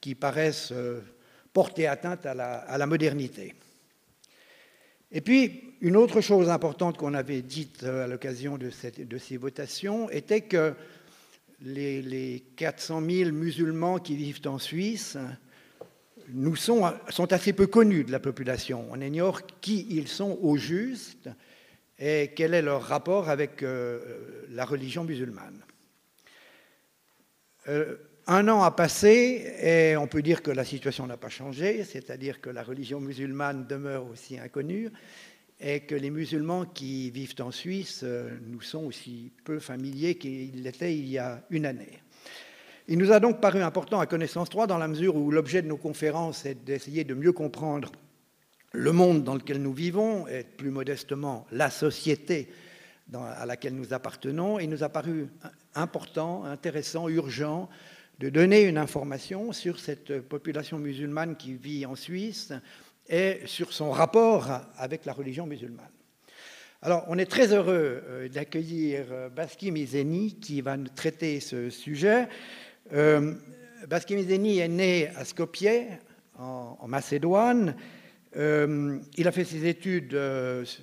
qui paraissent euh, porter atteinte à la, modernité. Et puis, une autre chose importante qu'on avait dite euh, à l'occasion de, ces votations était que les, les, 400 000 musulmans qui vivent en Suisse nous sont, sont assez peu connus de la population. On ignore qui ils sont au juste et quel est leur rapport avec euh, la religion musulmane. Un an a passé et on peut dire que la situation n'a pas changé, c'est-à-dire que la religion musulmane demeure aussi inconnue et que les musulmans qui vivent en Suisse euh, nous sont aussi peu familiers qu'ils l'étaient il y a une année. Il nous a donc paru important à Connaissance 3 dans la mesure où l'objet de nos conférences est d'essayer de mieux comprendre le monde dans lequel nous vivons et plus modestement la société à laquelle nous appartenons. Il nous a paru important, intéressant, urgent de donner une information sur cette population musulmane qui vit en Suisse et sur son rapport avec la religion musulmane. Alors, on est très heureux euh, d'accueillir euh, Baski Mizeni qui va nous traiter ce sujet. Euh, Baski Mizeni est né à Skopje, en, Macédoine. il a fait ses études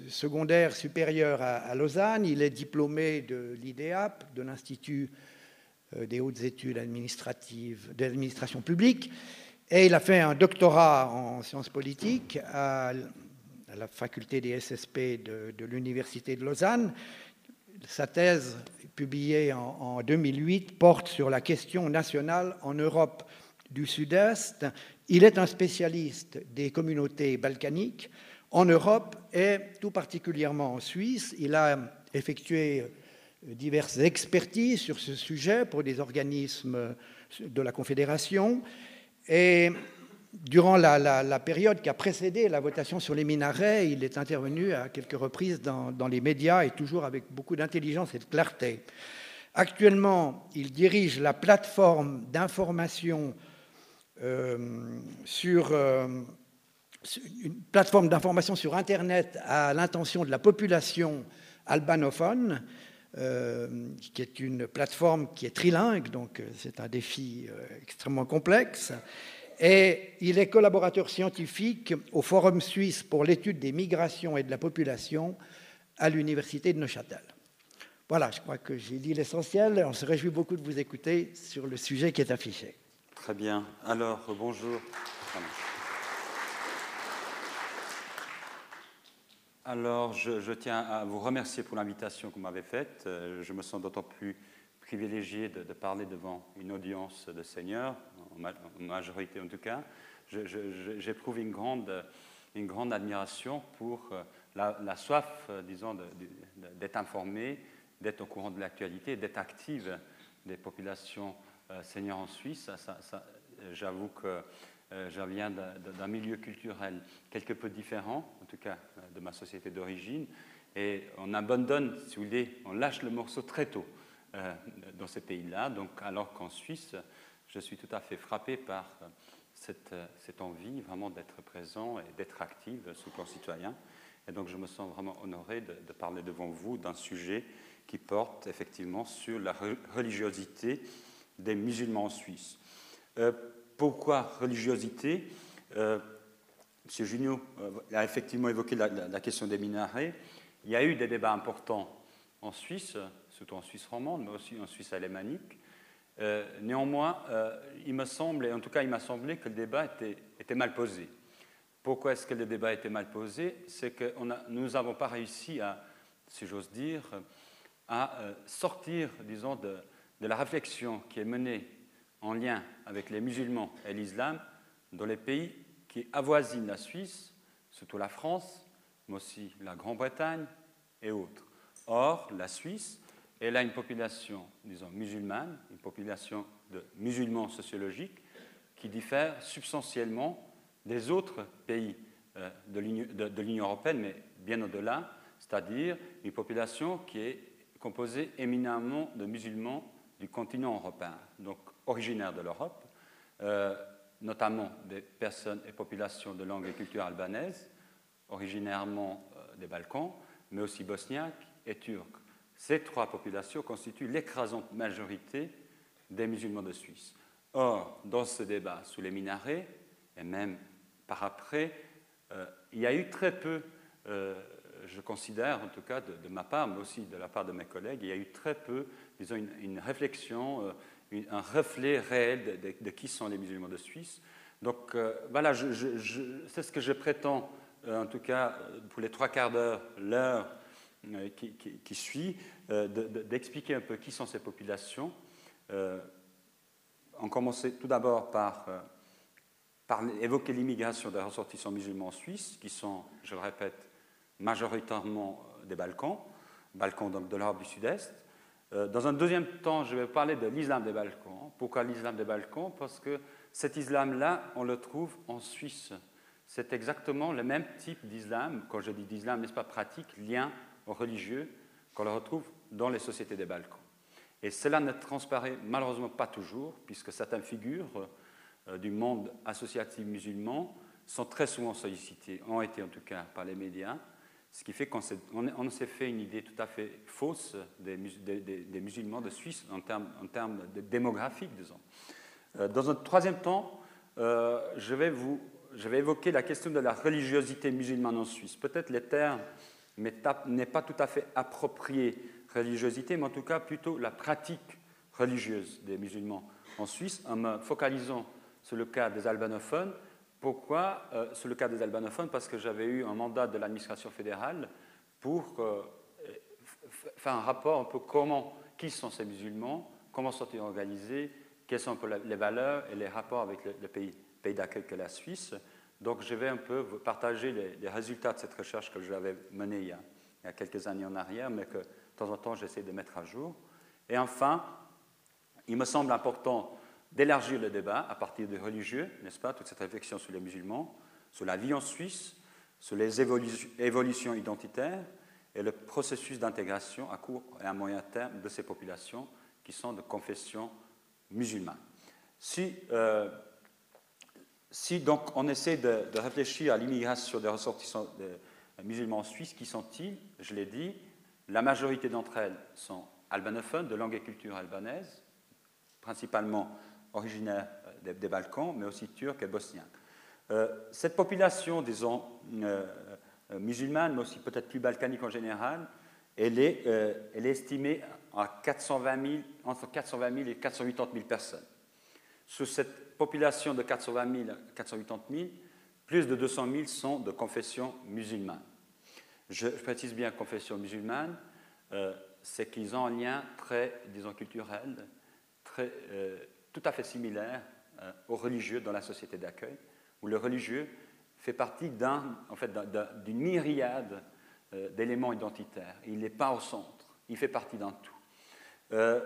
secondaires supérieures à, Lausanne. Il est diplômé de l'IDEAP, de l'Institut des hautes études administratives, d'administration publique. Et il a fait un doctorat en sciences politiques à, la faculté des SSP de, l'Université de Lausanne. Sa thèse, publiée en, en 2008, porte sur la question nationale en Europe du Sud-Est. Il est un spécialiste des communautés balkaniques en Europe et tout particulièrement en Suisse. Il a effectué diverses expertises sur ce sujet pour des organismes de la Confédération. Et durant la, période qui a précédé la votation sur les minarets, il est intervenu à quelques reprises dans, les médias et toujours avec beaucoup d'intelligence et de clarté. Actuellement, il dirige la plateforme d'information euh, sur euh, une plateforme d'information sur Internet à l'intention de la population albanophone, euh, qui est une plateforme qui est trilingue, donc euh, c'est un défi euh, extrêmement complexe. Et il est collaborateur scientifique au Forum suisse pour l'étude des migrations et de la population à l'Université de Neuchâtel. Voilà, je crois que j'ai dit l'essentiel. On se réjouit beaucoup de vous écouter sur le sujet qui est affiché. Très bien. Alors, bonjour. Alors, je, tiens à vous remercier pour l'invitation que vous m'avez faite. Euh, je me sens d'autant plus privilégié de, parler devant une audience de seigneurs, en, majorité en tout cas. J'éprouve une grande, une grande admiration pour euh, la, soif, euh, disons, d'être informé, d'être au courant de l'actualité, d'être active des populations seigneurs en Suisse. J'avoue que euh, je viens d'un milieu culturel quelque peu différent, en tout cas euh, de ma société d'origine, et on abandonne, si vous voulez, on lâche le morceau très tôt euh, dans ces pays-là. Donc, alors qu'en Suisse, je suis tout à fait frappé par cette, envie vraiment d'être présent et d'être active sous concitoyen. Et donc, je me sens vraiment honoré de, parler devant vous d'un sujet qui porte effectivement sur la religiosité des musulmans en Suisse. Pourquoi religiosité euh, M. Junio euh, a effectivement évoqué la, question des minarets. Il y a eu des débats importants en Suisse, surtout en Suisse romande, mais aussi en Suisse alémanique. Euh, néanmoins, il me semble, et en tout cas il m'a semblé que le débat était, mal posé. Pourquoi est-ce que le débat était mal posé? C'est que nous n'avons pas réussi à, si j'ose dire, à sortir, disons, de la réflexion qui est menée en lien avec les musulmans et l'islam dans les pays qui avoisinent la Suisse, surtout la France, mais aussi la Grande-Bretagne et autres. Or, la Suisse, elle a une population, disons, musulmane, une population de musulmans sociologiques qui diffère substantiellement des autres pays euh, de l'Union européenne, mais bien au-delà, c'est-à-dire une population qui est composée éminemment de musulmans du continent européen. Donc, originaires de l'Europe, euh, notamment des personnes et populations de langue et culture albanaise, originairement euh, des Balkans, mais aussi bosniaques et turcs. Ces trois populations constituent l'écrasante majorité des musulmans de Suisse. Or, dans ce débat sous les minarets, et même par après, euh, il y a eu très peu, je considère en tout cas de, ma part, mais aussi de la part de mes collègues, il y a eu très peu, disons, une, réflexion, euh, un reflet réel de, qui sont les musulmans de Suisse. Donc voilà, c'est ce que je prétends, en tout cas pour les trois quarts d'heure, l'heure qui, qui, suit, d'expliquer un peu qui sont ces populations. on commençait tout d'abord par évoquer l'immigration des ressortissants musulmans suisses, qui sont, je le répète, majoritairement euh, des Balkans, Balkans donc de l'Europe du Sud-Est. Euh, dans un deuxième temps, je vais parler de l'islam des Balkans. Pourquoi l'islam des Balkans? Parce que cet islam-là, on le trouve en Suisse. C'est exactement le même type d'islam, quand je dis d'islam, n'est-ce pas pratique, lien religieux, qu'on le retrouve dans les sociétés des Balkans. Et cela ne transparaît malheureusement pas toujours, puisque certaines figures euh, du monde associatif musulman sont très souvent sollicités, ont été en tout cas par les médias, ce qui fait qu'on s'est fait une idée tout à fait fausse des, musulmans de Suisse en termes, démographiques, disons. Euh, dans un troisième temps, euh, je, vais je vais évoquer la question de la religiosité musulmane en Suisse. Peut-être les termes n'est pas tout à fait approprié religiosité, mais en tout cas plutôt la pratique religieuse des musulmans en Suisse, en me focalisant sur le cas des albanophones. Pourquoi euh, sur le cas des albanophones Parce que j'avais eu un mandat de l'administration fédérale pour euh, faire un rapport un peu comment, qui sont ces musulmans, comment sont-ils organisés, quelles sont les valeurs et les rapports avec le, pays, pays d'accueil que la Suisse. Donc je vais un peu partager les, résultats de cette recherche que j'avais menée il y, a, quelques années en arrière, mais que de temps en temps j'essaie de mettre à jour. Et enfin, il me semble important d'élargir le débat à partir des religieux, n'est-ce pas, toute cette réflexion sur les musulmans, sur la vie en Suisse, sur les évolutions identitaires et le processus d'intégration à court et à moyen terme de ces populations qui sont de confession musulmane. Si, euh, donc on essaie de, réfléchir à l'immigration des ressortissants musulmans en Suisse, qui sont-ils? Je l'ai dit, la majorité d'entre elles sont albanophones, de langue et culture albanaise, principalement originaires euh, des, Balkans, mais aussi turcs et bosniens. Euh, cette population, disons, euh, musulmane, mais aussi peut-être plus balkanique en général, elle est, estimée à 420 000, entre 420 000 et 480 000 personnes. Sur cette population de 420 000 à 480 000, plus de 200 000 sont de confession musulmane. Je, précise bien confession musulmane, c'est qu'ils ont un lien très, disons, culturel, très, tout à fait similaire euh, aux religieux dans la société d'accueil, où le religieux fait partie d'un, en fait, d'une myriade euh, d'éléments identitaires. Il n'est pas au centre, il fait partie d'un tout. Euh,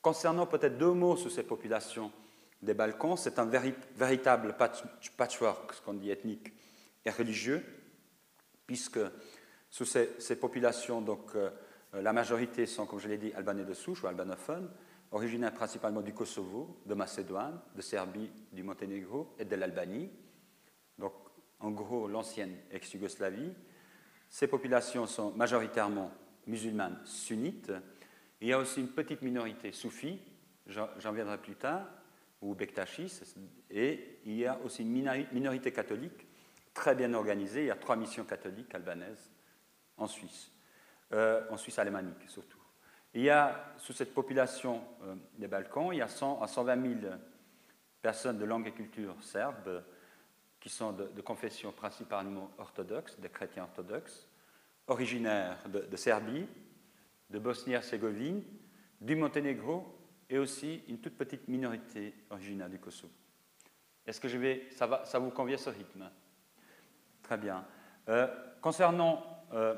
concernant peut-être deux mots sur ces populations des Balkans, c'est un véritable patchwork, ce qu'on dit ethnique et religieux, puisque sous ces, ces populations, donc, la majorité sont, comme je l'ai dit, albanais de souche ou albanophones, originaires principalement du Kosovo, de Macédoine, de Serbie, du Monténégro et de l'Albanie, donc en gros l'ancienne ex-Yougoslavie. Ces populations sont majoritairement musulmanes sunnites. Il y a aussi une petite minorité soufie, j'en viendrai plus tard, ou bektachis, et il y a aussi une minorité catholique très bien organisée. Il y a trois missions catholiques albanaises en Suisse, euh, en Suisse alémanique surtout. Il y a, sous cette population euh, des Balkans, il y a 100 à 120 000 personnes de langue et culture serbes qui sont de, confession principalement orthodoxe, des chrétiens orthodoxes, originaires de, Serbie, de Bosnie-Herzégovine, du Monténégro et aussi une toute petite minorité originaire du Kosovo. Est-ce que je vais, ça, va, ça vous convient ce rythme? Très bien. Euh, concernant euh,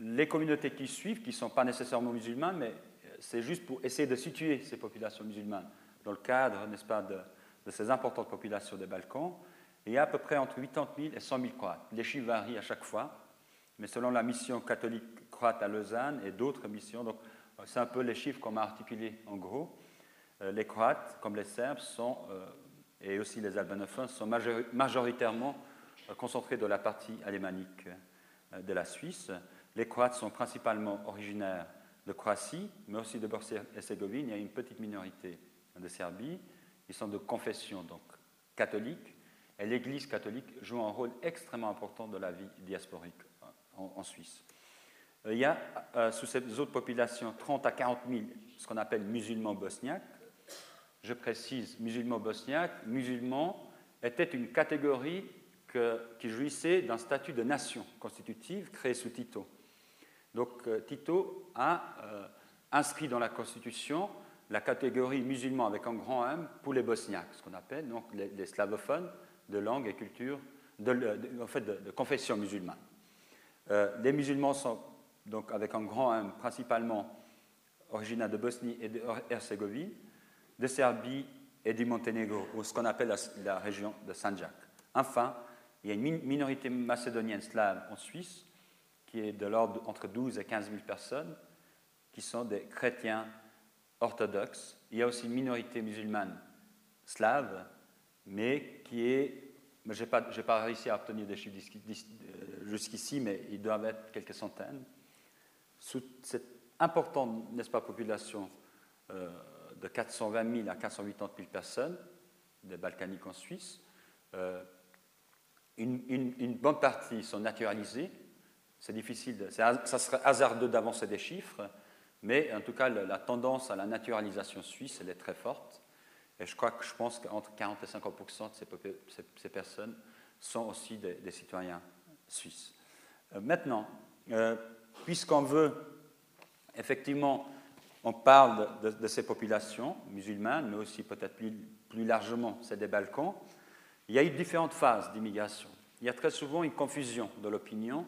les communautés qui suivent, qui ne sont pas nécessairement musulmanes, mais c'est juste pour essayer de situer ces populations musulmanes dans le cadre, n'est-ce pas, de, ces importantes populations des Balkans. il y a à peu près entre 80 000 et 100 000 Croates. Les chiffres varient à chaque fois, mais selon la mission catholique croate à Lausanne et d'autres missions, donc c'est un peu les chiffres qu'on m'a articulés en gros. Euh, les Croates, comme les Serbes, euh, et aussi les albanophones, sont majoritairement euh, concentrés dans la partie alémanique de la Suisse. Les Croates sont principalement originaires de Croatie, mais aussi de Bosnie-Herzégovine. Il y a une petite minorité de Serbie. Ils sont de confession donc catholique, et l'Église catholique joue un rôle extrêmement important dans la vie diasporique en, Suisse. Il y a sous ces autres populations 30 à 40 000 ce qu'on appelle musulmans bosniaques. Je précise, musulmans bosniaques, musulmans était une catégorie qui jouissait d'un statut de nation constitutive créé sous Tito. Donc euh, Tito a euh, inscrit dans la Constitution la catégorie musulman avec un grand M pour les bosniaques, ce qu'on appelle donc les, slavophones de langue et culture, de, en fait de, confession musulmane. Euh, les musulmans sont donc avec un grand M principalement originaires de Bosnie et de Herzégovine, de Serbie et du Monténégro, ou ce qu'on appelle la, région de Sanjak. Enfin, il y a une minorité macédonienne slave en Suisse, qui est de l'ordre entre 12 et 15 000 personnes, qui sont des chrétiens orthodoxes. Il y a aussi une minorité musulmane slave, mais qui est. Je n'ai pas, réussi à obtenir des chiffres euh, jusqu'ici, mais ils doivent être quelques centaines. Sous cette importante, n'est-ce pas, population euh, de 420 000 à 480 000 personnes, des Balkaniques en Suisse. Euh, une, bonne partie sont naturalisées. C'est difficile, ça serait hasardeux d'avancer des chiffres, mais en tout cas, la, tendance à la naturalisation suisse, elle est très forte. Et je crois que je pense qu'entre 40 et 50 de ces, personnes sont aussi des, citoyens suisses. Euh, maintenant, euh, puisqu'on veut effectivement on parle de, ces populations musulmanes, mais aussi peut-être plus, largement, c'est des Balkans. Il y a eu différentes phases d'immigration. Il y a très souvent une confusion de l'opinion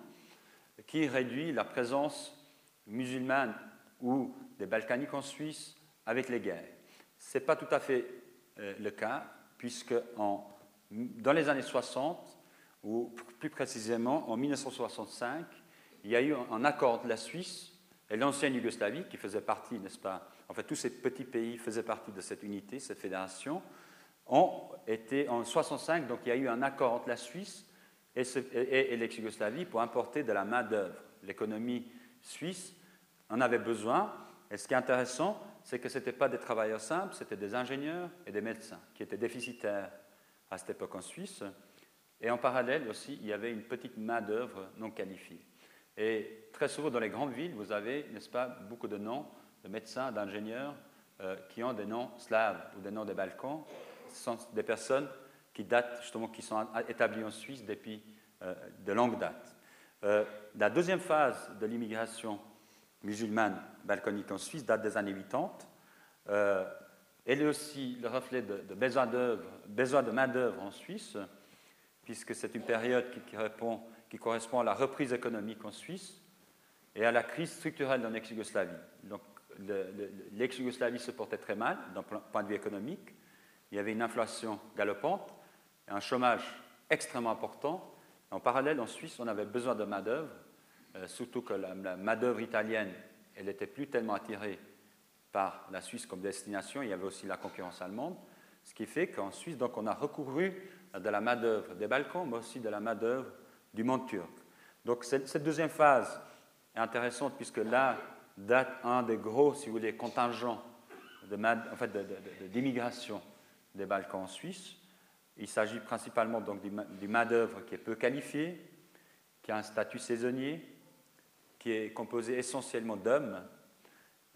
qui réduit la présence musulmane ou des Balkaniques en Suisse avec les guerres. Ce n'est pas tout à fait euh, le cas, puisque dans les années 60, ou plus précisément en 1965, il y a eu un accord de la Suisse et l'ancienne Yougoslavie, qui faisait partie, n'est-ce pas, en fait, tous ces petits pays faisaient partie de cette unité, cette fédération, ont été en 65, donc il y a eu un accord entre la Suisse et, l'ex-Yougoslavie pour importer de la main-d'œuvre. L'économie suisse en avait besoin, et ce qui est intéressant, c'est que ce n'étaient pas des travailleurs simples, c'était des ingénieurs et des médecins qui étaient déficitaires à cette époque en Suisse. Et en parallèle aussi, il y avait une petite main-d'œuvre non qualifiée. Et très souvent dans les grandes villes, vous avez, n'est-ce pas, beaucoup de noms de médecins, d'ingénieurs euh, qui ont des noms slaves ou des noms des Balkans. Ce sont des personnes qui datent, justement, qui sont établies en Suisse depuis euh, de longues dates. Euh, la deuxième phase de l'immigration musulmane balkanique en Suisse date des années 80. elle est aussi le reflet de, de besoin, de main-d'œuvre en Suisse, puisque c'est une période qui correspond à la reprise économique en Suisse et à la crise structurelle dans l'ex-Yougoslavie. Donc, l'ex-Yougoslavie se portait très mal d'un point de vue économique. Il y avait une inflation galopante, un chômage extrêmement important. En parallèle, en Suisse, on avait besoin de main-d'œuvre, euh, surtout que la, main-d'œuvre italienne, elle n'était plus tellement attirée par la Suisse comme destination. Il y avait aussi la concurrence allemande. Ce qui fait qu'en Suisse, donc, on a recouru à de la main-d'œuvre des Balkans, mais aussi de la main-d'œuvre du monde turc. Donc cette, deuxième phase est intéressante puisque là date un des gros, si vous voulez, contingents d'immigration en fait, des Balkans en Suisse. Il s'agit principalement donc du main-d'œuvre qui est peu qualifié, qui a un statut saisonnier, qui est composé essentiellement d'hommes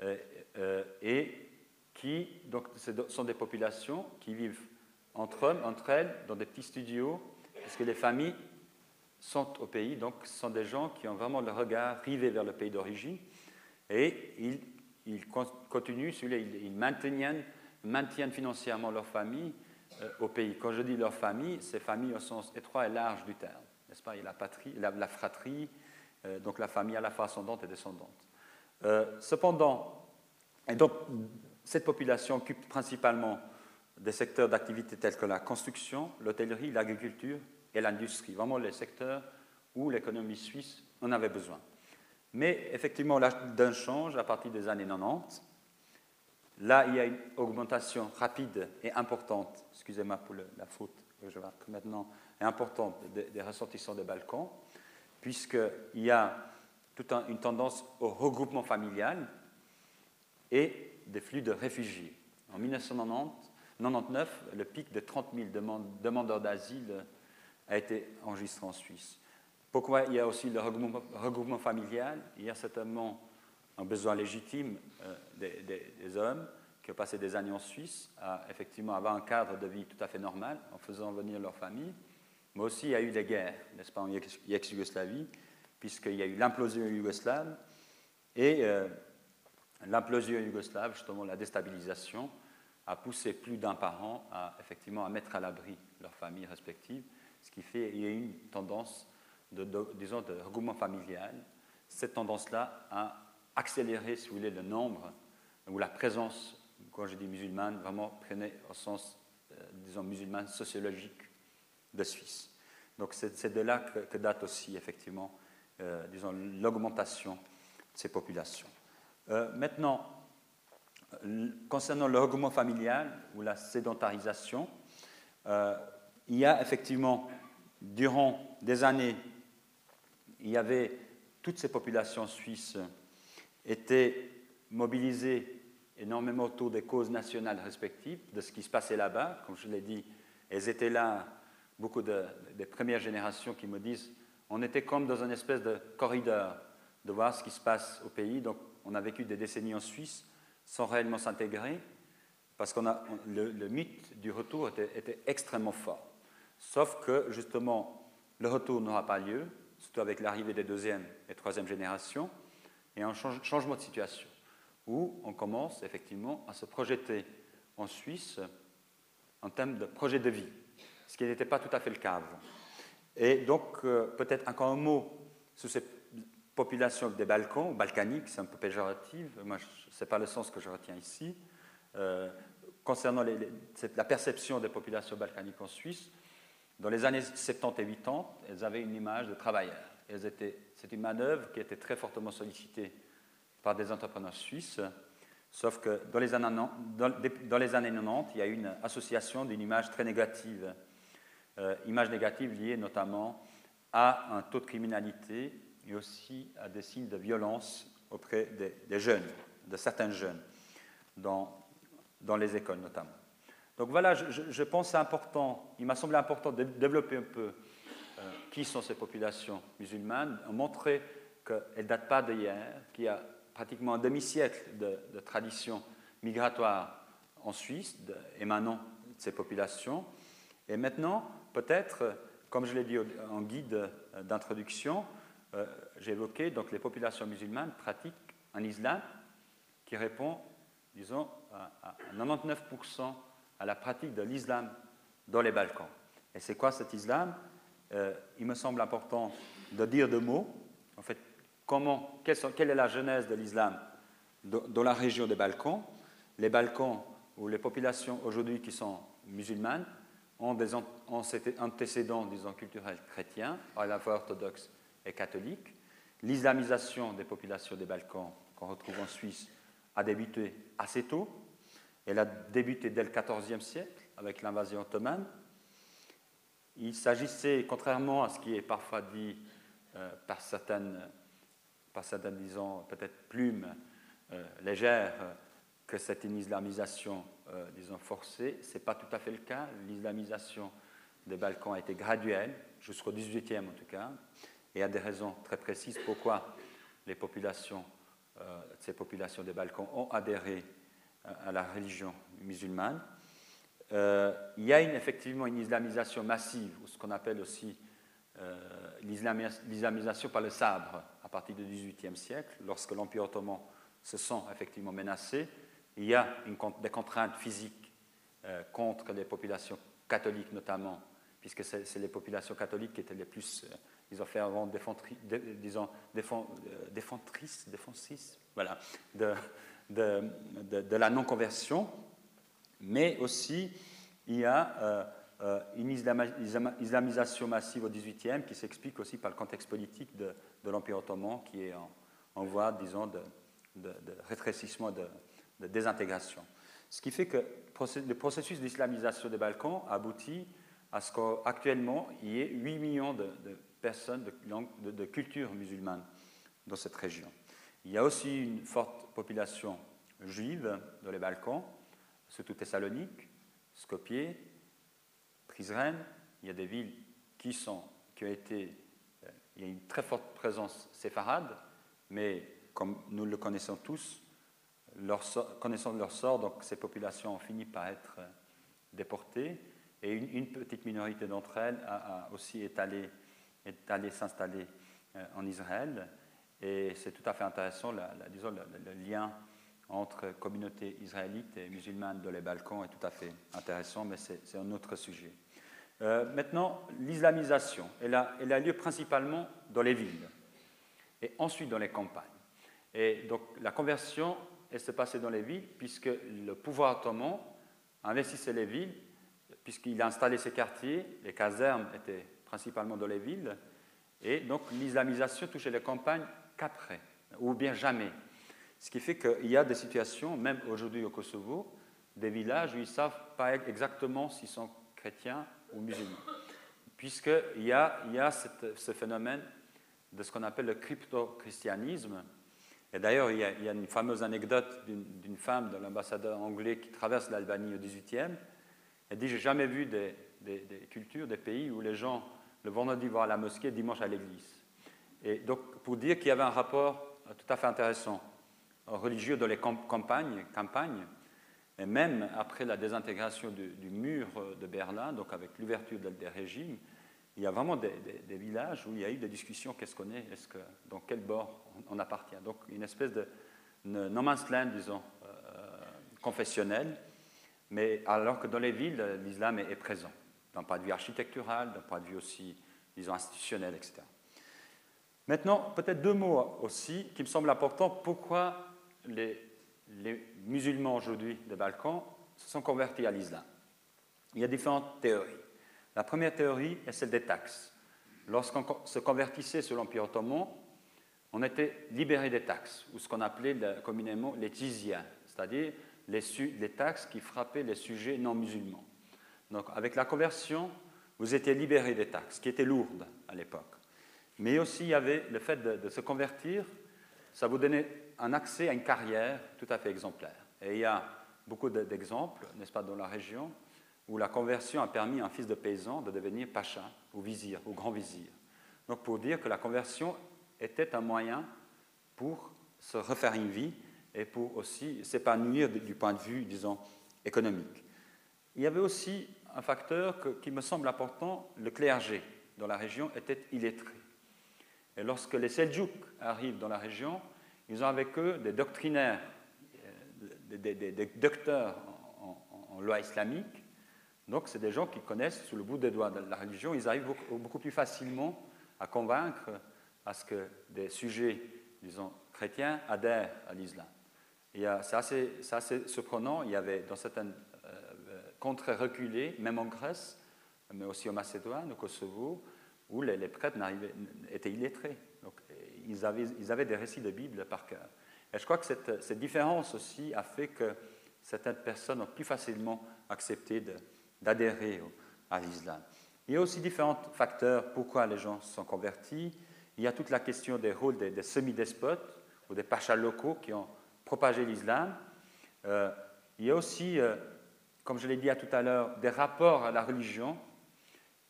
euh, euh, et qui donc, sont des populations qui vivent entre hommes, entre elles, dans des petits studios, puisque les familles sont au pays, donc ce sont des gens qui ont vraiment le regard rivé vers le pays d'origine et ils, ils continuent, ils, maintiennent, maintiennent, financièrement leur famille euh, au pays. Quand je dis leur famille, c'est famille au sens étroit et large du terme, n'est-ce pas? Il y a la patrie, la, fratrie, euh, donc la famille à la fois ascendante et descendante. Euh, cependant, donc, cette population occupe principalement des secteurs d'activité tels que la construction, l'hôtellerie, l'agriculture et l'industrie, vraiment les secteurs où l'économie suisse en avait besoin. Mais effectivement, d'un change à partir des années 90. Là, il y a une augmentation rapide et importante, excusez-moi pour la faute que je marque maintenant, et importante des, ressortissants des Balkans, puisqu'il y a toute une tendance au regroupement familial et des flux de réfugiés. en 1999, le pic de 30 000 demandeurs d'asile a été enregistré en Suisse. Pourquoi il y a aussi le regroupement, familial? Il y a certainement un besoin légitime euh, des, hommes qui ont passé des années en Suisse à effectivement avoir un cadre de vie tout à fait normal en faisant venir leur famille. Mais aussi, il y a eu des guerres, n'est-ce pas, en ex-Yougoslavie, puisqu'il y a eu l'implosion yougoslave et euh, l'implosion yougoslave, justement la déstabilisation, a poussé plus d'un parent à effectivement à mettre à l'abri leurs familles respectives, ce qui fait qu'il y a une tendance de, disons, de regroupement familial. Cette tendance-là a accéléré, si vous voulez, le nombre ou la présence, quand je dis musulmane, vraiment prenait au sens, euh, disons, musulmane sociologique de Suisse. Donc c'est de là que, date aussi, effectivement, euh, disons, l'augmentation de ces populations. Euh, maintenant, concernant le regroupement familial ou la sédentarisation, il y a effectivement, durant des années, il y avait toutes ces populations suisses étaient mobilisées énormément autour des causes nationales respectives, de ce qui se passait là-bas. Comme je l'ai dit, elles étaient là, beaucoup des premières générations qui me disent, on était comme dans une espèce de corridor de voir ce qui se passe au pays. Donc on a vécu des décennies en Suisse sans réellement s'intégrer, parce que le, le, mythe du retour était, était, extrêmement fort. Sauf que justement, le retour n'aura pas lieu, surtout avec l'arrivée des deuxième et troisième générations, et un changement de situation, où on commence effectivement à se projeter en Suisse en termes de projet de vie, ce qui n'était pas tout à fait le cas avant. Et donc, euh, peut-être encore un mot sur ces populations des Balkans, balkaniques, c'est un peu péjoratif, moi, ce n'est pas le sens que je retiens ici. Euh, concernant la perception des populations balkaniques en Suisse, dans les années 70 et 80, elles avaient une image de travailleurs. C'est une manœuvre qui était très fortement sollicitée par des entrepreneurs suisses, sauf que dans les, années, dans, les années 90, il y a eu une association d'une image très négative, euh, image négative liée notamment à un taux de criminalité et aussi à des signes de violence auprès des, jeunes, de certains jeunes, dans les écoles notamment. Donc voilà, je, je pense important, il m'a semblé important de développer un peu euh, qui sont ces populations musulmanes, montrer qu'elles ne datent pas d'hier, qu'il y a pratiquement un demi-siècle de, tradition migratoire en Suisse, émanant de ces populations. Et maintenant, peut-être, comme je l'ai dit en guide d'introduction, euh, j'ai évoqué donc les populations musulmanes pratiquent un islam qui répond, disons, à 99% à la pratique de l'islam dans les Balkans. Et c'est quoi cet islam? Euh, il me semble important de dire deux mots. En fait, comment, quelle, est la genèse de l'islam dans la région des Balkans? Les Balkans, où les populations aujourd'hui qui sont musulmanes, ont des antécédents, disons, culturels chrétiens, à la fois orthodoxes et catholiques. L'islamisation des populations des Balkans, qu'on retrouve en Suisse, a débuté assez tôt. Elle a débuté dès le XIVe siècle, avec l'invasion ottomane. Il s'agissait, contrairement à ce qui est parfois dit euh, par certaines, par certaines, disons, peut-être plumes euh, légères, que c'est une islamisation, euh, disons, forcée. Ce n'est pas tout à fait le cas. L'islamisation des Balkans a été graduelle, jusqu'au 18e en tout cas, et a des raisons très précises pourquoi les populations, ces populations des Balkans ont adhéré à la religion musulmane. Euh, il y a effectivement une islamisation massive, ou ce qu'on appelle aussi euh, l'islamisation par le sabre, à partir du XVIIIe siècle, lorsque l'Empire ottoman se sent effectivement menacé. Il y a des contraintes physiques euh, contre les populations catholiques notamment, puisque c'est les populations catholiques qui étaient les plus, disons, ferventes, défentrices, voilà, de, de la non-conversion mais aussi il y a euh, euh, une islamisation massive au XVIIIe qui s'explique aussi par le contexte politique de, l'Empire ottoman qui est en, voie, disons, de, rétrécissement, de, désintégration. Ce qui fait que le processus d'islamisation des Balkans aboutit à ce qu'actuellement, il y ait 8 millions de, personnes de, de, culture musulmane dans cette région. Il y a aussi une forte population juive dans les Balkans, surtout Thessalonique, Skopje, Prizren. Il y a des villes qui, sont, ont été. Euh, il y a une très forte présence séfarade, mais comme nous le connaissons tous, connaissant leur sort, donc ces populations ont fini par être euh, déportées, et une, petite minorité d'entre elles a, aussi été allée, s'installer euh, en Israël. Et c'est tout à fait intéressant, disons, le, lien entre communautés israélites et musulmanes dans les Balkans est tout à fait intéressant, mais c'est un autre sujet. Euh, maintenant, l'islamisation, elle elle a lieu principalement dans les villes et ensuite dans les campagnes. Et donc la conversion, elle se passait dans les villes puisque le pouvoir ottoman investissait les villes, puisqu'il a installé ses quartiers, les casernes étaient principalement dans les villes, et donc l'islamisation touchait les campagnes qu'après, ou bien jamais. Ce qui fait qu'il y a des situations, même aujourd'hui au Kosovo, des villages où ils ne savent pas exactement s'ils sont chrétiens ou musulmans. Puisqu'il y a, il y a ce phénomène de ce qu'on appelle le crypto-christianisme. Et d'ailleurs, il, y a une fameuse anecdote d'une femme de l'ambassadeur anglais qui traverse l'Albanie au XVIIIe. Elle dit J'ai jamais vu des, des, des, cultures, des pays où les gens, le vendredi, vont à la mosquée, dimanche à l'église. Et donc, pour dire qu'il y avait un rapport tout à fait intéressant religieux dans les campagnes, campagnes et même après la désintégration du, mur de Berlin, donc avec l'ouverture des régimes, il y a vraiment des, villages où il y a eu des discussions qu'est-ce qu'on est, dans quel bord on, appartient. Donc une espèce de no man's land, disons, euh, confessionnel, mais alors que dans les villes, l'islam est, est, présent, d'un point de vue architectural, d'un point de vue aussi, disons, institutionnel, etc. Maintenant, peut-être deux mots aussi qui me semblent importants. Pourquoi les, musulmans aujourd'hui des Balkans se sont convertis à l'islam? Il y a différentes théories. La première théorie est celle des taxes. Lorsqu'on se convertissait sous l'Empire ottoman, on était libéré des taxes, ou ce qu'on appelait communément les jizya, c'est-à-dire les, les, taxes qui frappaient les sujets non musulmans. Donc avec la conversion, vous étiez libéré des taxes, qui étaient lourdes à l'époque. Mais aussi il y avait le fait de se convertir, ça vous donnait un accès à une carrière tout à fait exemplaire. Et il y a beaucoup d'exemples, n'est-ce pas, dans la région, où la conversion a permis à un fils de paysan de devenir pacha ou vizir ou grand vizir. Donc pour dire que la conversion était un moyen pour se refaire une vie et pour aussi s'épanouir du point de vue, disons, économique. Il y avait aussi un facteur qui me semble important, le clergé dans la région était illettré. Et lorsque les Seljouks arrivent dans la région, ils ont avec eux des doctrinaires, euh, des, docteurs en, loi islamique. Donc, c'est des gens qui connaissent sous le bout des doigts de la religion. Ils arrivent beaucoup, plus facilement à convaincre à ce que des sujets, disons, chrétiens adhèrent à l'islam. C'est assez, assez, surprenant. Il y avait dans certaines euh, contrées reculées, même en Grèce, mais aussi en Macédoine, au Kosovo, où les, prêtres étaient illettrés. Donc, ils avaient, des récits de Bible par cœur. Et je crois que cette, différence aussi a fait que certaines personnes ont plus facilement accepté d'adhérer à l'islam. Il y a aussi différents facteurs pourquoi les gens se sont convertis. Il y a toute la question des rôles des, semi-despotes ou des pachas locaux qui ont propagé l'islam. Euh, il y a aussi, euh, comme je l'ai dit tout à l'heure, des rapports à la religion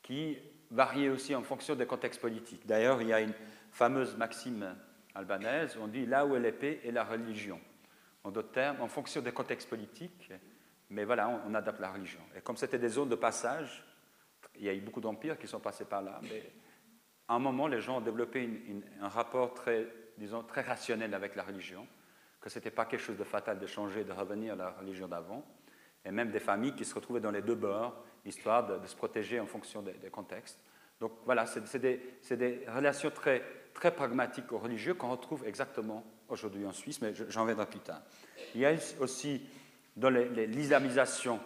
qui variaient aussi en fonction des contextes politiques. D'ailleurs, il y a une, fameuse maxime albanaise, on dit là où est l'épée est la religion. En d'autres termes, en fonction des contextes politiques, mais voilà, on, adapte la religion. Et comme c'était des zones de passage, il y a eu beaucoup d'empires qui sont passés par là, mais à un moment, les gens ont développé un rapport très, disons, très rationnel avec la religion, que ce n'était pas quelque chose de fatal de changer, de revenir à la religion d'avant, et même des familles qui se retrouvaient dans les deux bords, histoire de, se protéger en fonction des, contextes. Donc voilà, c'est des, relations très, pragmatiques aux religieux qu'on retrouve exactement aujourd'hui en Suisse, mais j'en reviendrai plus tard. Il y a aussi dans l'islamisation,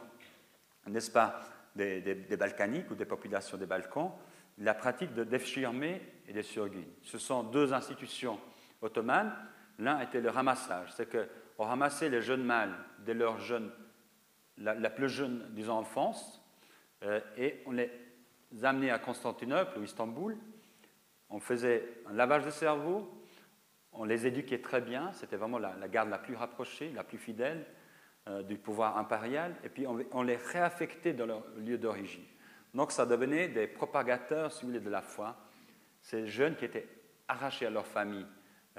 n'est-ce pas, des, Balkaniques ou des populations des Balkans, la pratique de Defshirme et des Surguin. Ce sont deux institutions ottomanes. L'un était le ramassage, c'est qu'on ramassait les jeunes mâles dès leur jeune, la, plus jeune, disons, enfance, et on les amenés à Constantinople ou Istanbul. On faisait un lavage de cerveau, on les éduquait très bien, c'était vraiment la, garde la plus rapprochée, la plus fidèle. du pouvoir impérial, et puis on, les réaffectait dans leur lieu d'origine. Donc ça devenait des propagateurs, si vous voulez, de la foi, ces jeunes qui étaient arrachés à leur famille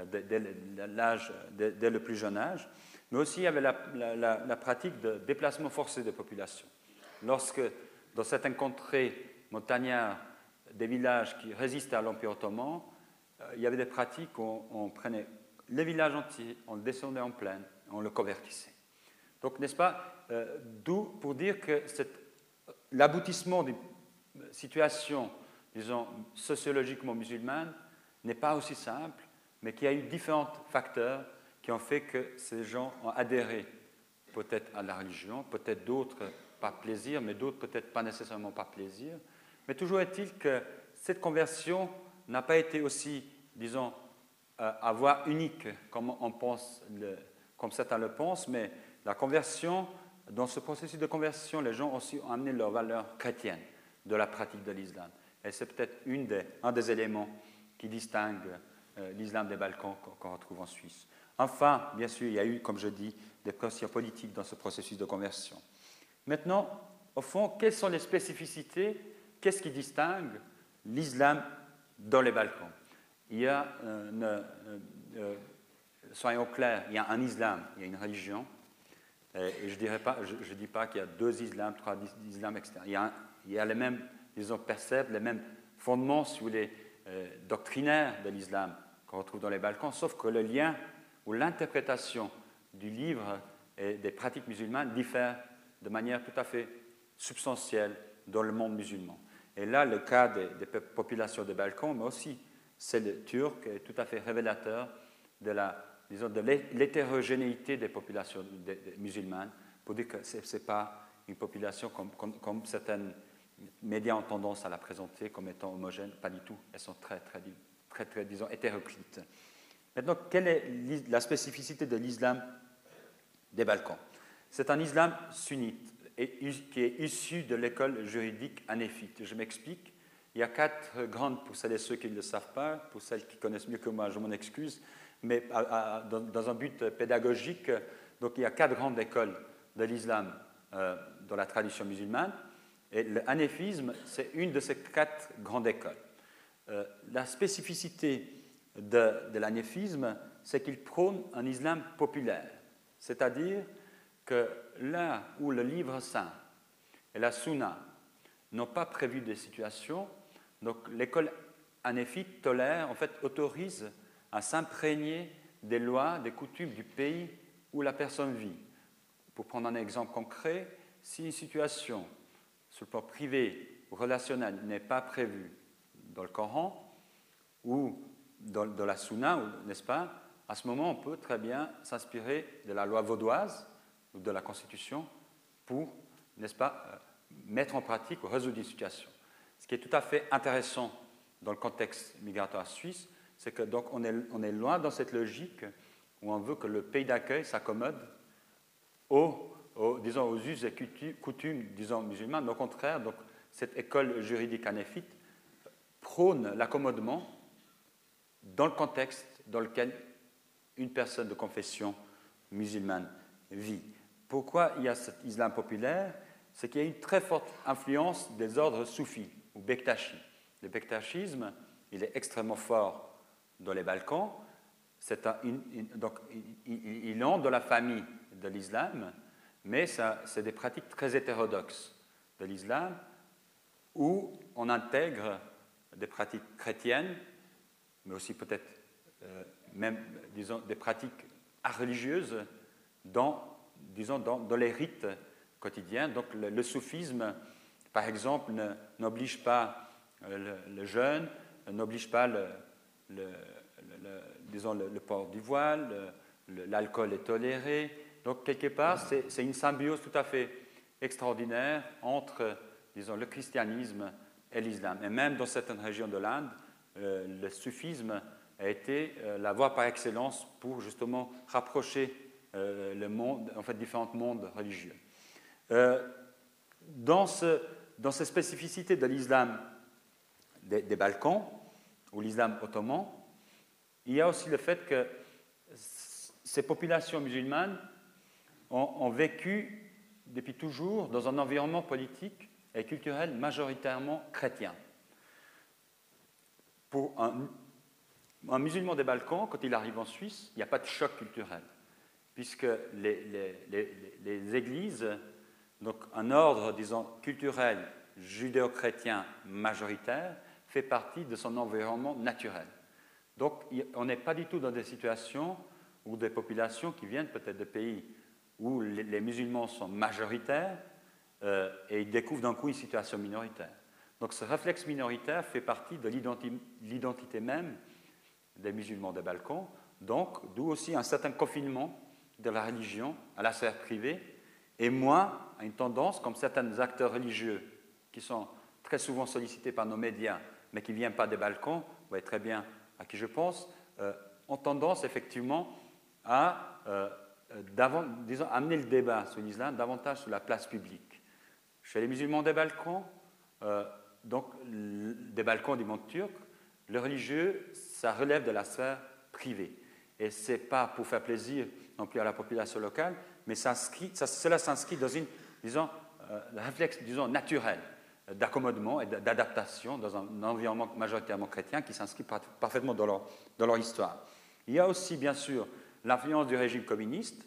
dès, dès, le plus jeune âge, mais aussi il y avait la, la pratique de déplacement forcé des populations. Lorsque, dans certaines contrées montagnards, des villages qui résistaient à l'Empire ottoman, euh, il y avait des pratiques où on, prenait les villages entiers, on le descendait en plaine, on le convertissait. Donc, n'est-ce pas euh, D'où pour dire que l'aboutissement d'une situation, disons, sociologiquement musulmane n'est pas aussi simple, mais qu'il y a eu différents facteurs qui ont fait que ces gens ont adhéré peut-être à la religion, peut-être d'autres par plaisir, mais d'autres peut-être pas nécessairement par plaisir. Mais toujours est-il que cette conversion n'a pas été aussi, disons, euh, à voie unique, comme on pense, comme certains le pensent, mais la conversion, dans ce processus de conversion, les gens aussi amené leurs valeurs chrétiennes de la pratique de l'islam. Et c'est peut-être un des éléments qui distingue euh, l'islam des Balkans qu'on retrouve en Suisse. Enfin, bien sûr, il y a eu, comme je dis, des pressions politiques dans ce processus de conversion. Maintenant, au fond, quelles sont les spécificités Qu'est-ce qui distingue l'islam dans les Balkans? Il y a, euh, euh, soyons clairs, il y a un islam, il y a une religion, et, je ne je, dis pas qu'il y a deux islams, trois islams, etc. Il y a, les mêmes, disons, percepts, les mêmes fondements, si vous voulez, euh, doctrinaires de l'islam qu'on retrouve dans les Balkans, sauf que le lien ou l'interprétation du livre et des pratiques musulmanes diffère de manière tout à fait substantielle dans le monde musulman. Et là, le cas des, populations des Balkans, mais aussi celle turque, est tout à fait révélateur de la de l'hétérogénéité des populations musulmanes, pour dire que ce n'est pas une population comme, comme, certains médias ont tendance à la présenter comme étant homogène, pas du tout. Elles sont très, très, très disons, hétéroclites. Maintenant, quelle est la spécificité de l'islam des Balkans? C'est un islam sunnite qui est issu de l'école juridique hanéfite. Je m'explique. Il y a quatre grandes, pour celles et ceux qui ne le savent pas, pour celles qui connaissent mieux que moi, je m'en excuse, mais dans, un but pédagogique, donc il y a quatre grandes écoles de l'islam euh, dans la tradition musulmane, et le c'est une de ces quatre grandes écoles. Euh, la spécificité de, de c'est qu'il prône un islam populaire, c'est-à-dire que là où le livre saint et la sunna n'ont pas prévu des situations, donc l'école anéphite tolère, en fait, autorise à s'imprégner des lois, des coutumes du pays où la personne vit. Pour prendre un exemple concret, si une situation sur le plan privé ou relationnel n'est pas prévue dans le Coran ou dans, dans la Sunna, n'est-ce pas, à ce moment, on peut très bien s'inspirer de la loi vaudoise de la Constitution pour, n'est-ce pas, euh, mettre en pratique ou résoudre une situation. Ce qui est tout à fait intéressant dans le contexte migratoire suisse, c'est que donc on est, on est loin dans cette logique où on veut que le pays d'accueil s'accommode aux, disons, aux us et coutumes, disons, musulmans. Au contraire, donc, cette école juridique anéphite prône l'accommodement dans le contexte dans lequel une personne de confession musulmane vit. Pourquoi il y a cet islam populaire C'est qu'il y a une très forte influence des ordres soufis ou bektashi. Le bektachisme, il est extrêmement fort dans les Balkans. il, entre dans la famille de l'islam, mais c'est des pratiques très hétérodoxes de l'islam où on intègre des pratiques chrétiennes, mais aussi peut-être euh, même, disons, des pratiques religieuses dans disons, dans, les rites quotidiens. Donc le, soufisme, par exemple, n'oblige pas euh, le, jeûne, n'oblige pas le, disons, le, port du voile, l'alcool est toléré. Donc quelque part, c'est une symbiose tout à fait extraordinaire entre, disons, le christianisme et l'islam. Et même dans certaines régions de l'Inde, euh, le soufisme a été euh, la voie par excellence pour justement rapprocher euh, le en fait, différents mondes religieux. Euh, dans, ce, dans ces spécificités de l'islam des, Balkans, ou l'islam ottoman, il y a aussi le fait que ces populations musulmanes ont, vécu depuis toujours dans un environnement politique et culturel majoritairement chrétien. Pour un, musulman des Balkans, quand il arrive en Suisse, il n'y a pas de choc culturel, puisque les, églises, donc un ordre, disons, culturel judéo-chrétien majoritaire, fait partie de son environnement naturel. Donc on n'est pas du tout dans des situations où des populations qui viennent peut-être de pays où les, musulmans sont majoritaires euh, et ils découvrent d'un coup une situation minoritaire. Donc ce réflexe minoritaire fait partie de l'identité même des musulmans des Balkans, donc d'où aussi un certain confinement de la religion à la sphère privée et moins à une tendance, comme certains acteurs religieux qui sont très souvent sollicités par nos médias, mais qui ne viennent pas des Balkans, vous voyez très bien à qui je pense, euh, ont tendance effectivement à euh, disons, amener le débat sur l'islam davantage sur la place publique. Chez les musulmans des Balkans, euh, donc des Balkans du monde turc, le religieux, ça relève de la sphère privée. Et ce n'est pas pour faire plaisir non plus à la population locale, mais cela s'inscrit dans une, disons, euh, réflexe, disons, naturel d'accommodement et d'adaptation dans un environnement majoritairement chrétien qui s'inscrit parfaitement dans leur, dans leur histoire. Il y a aussi, bien sûr, l'influence du régime communiste,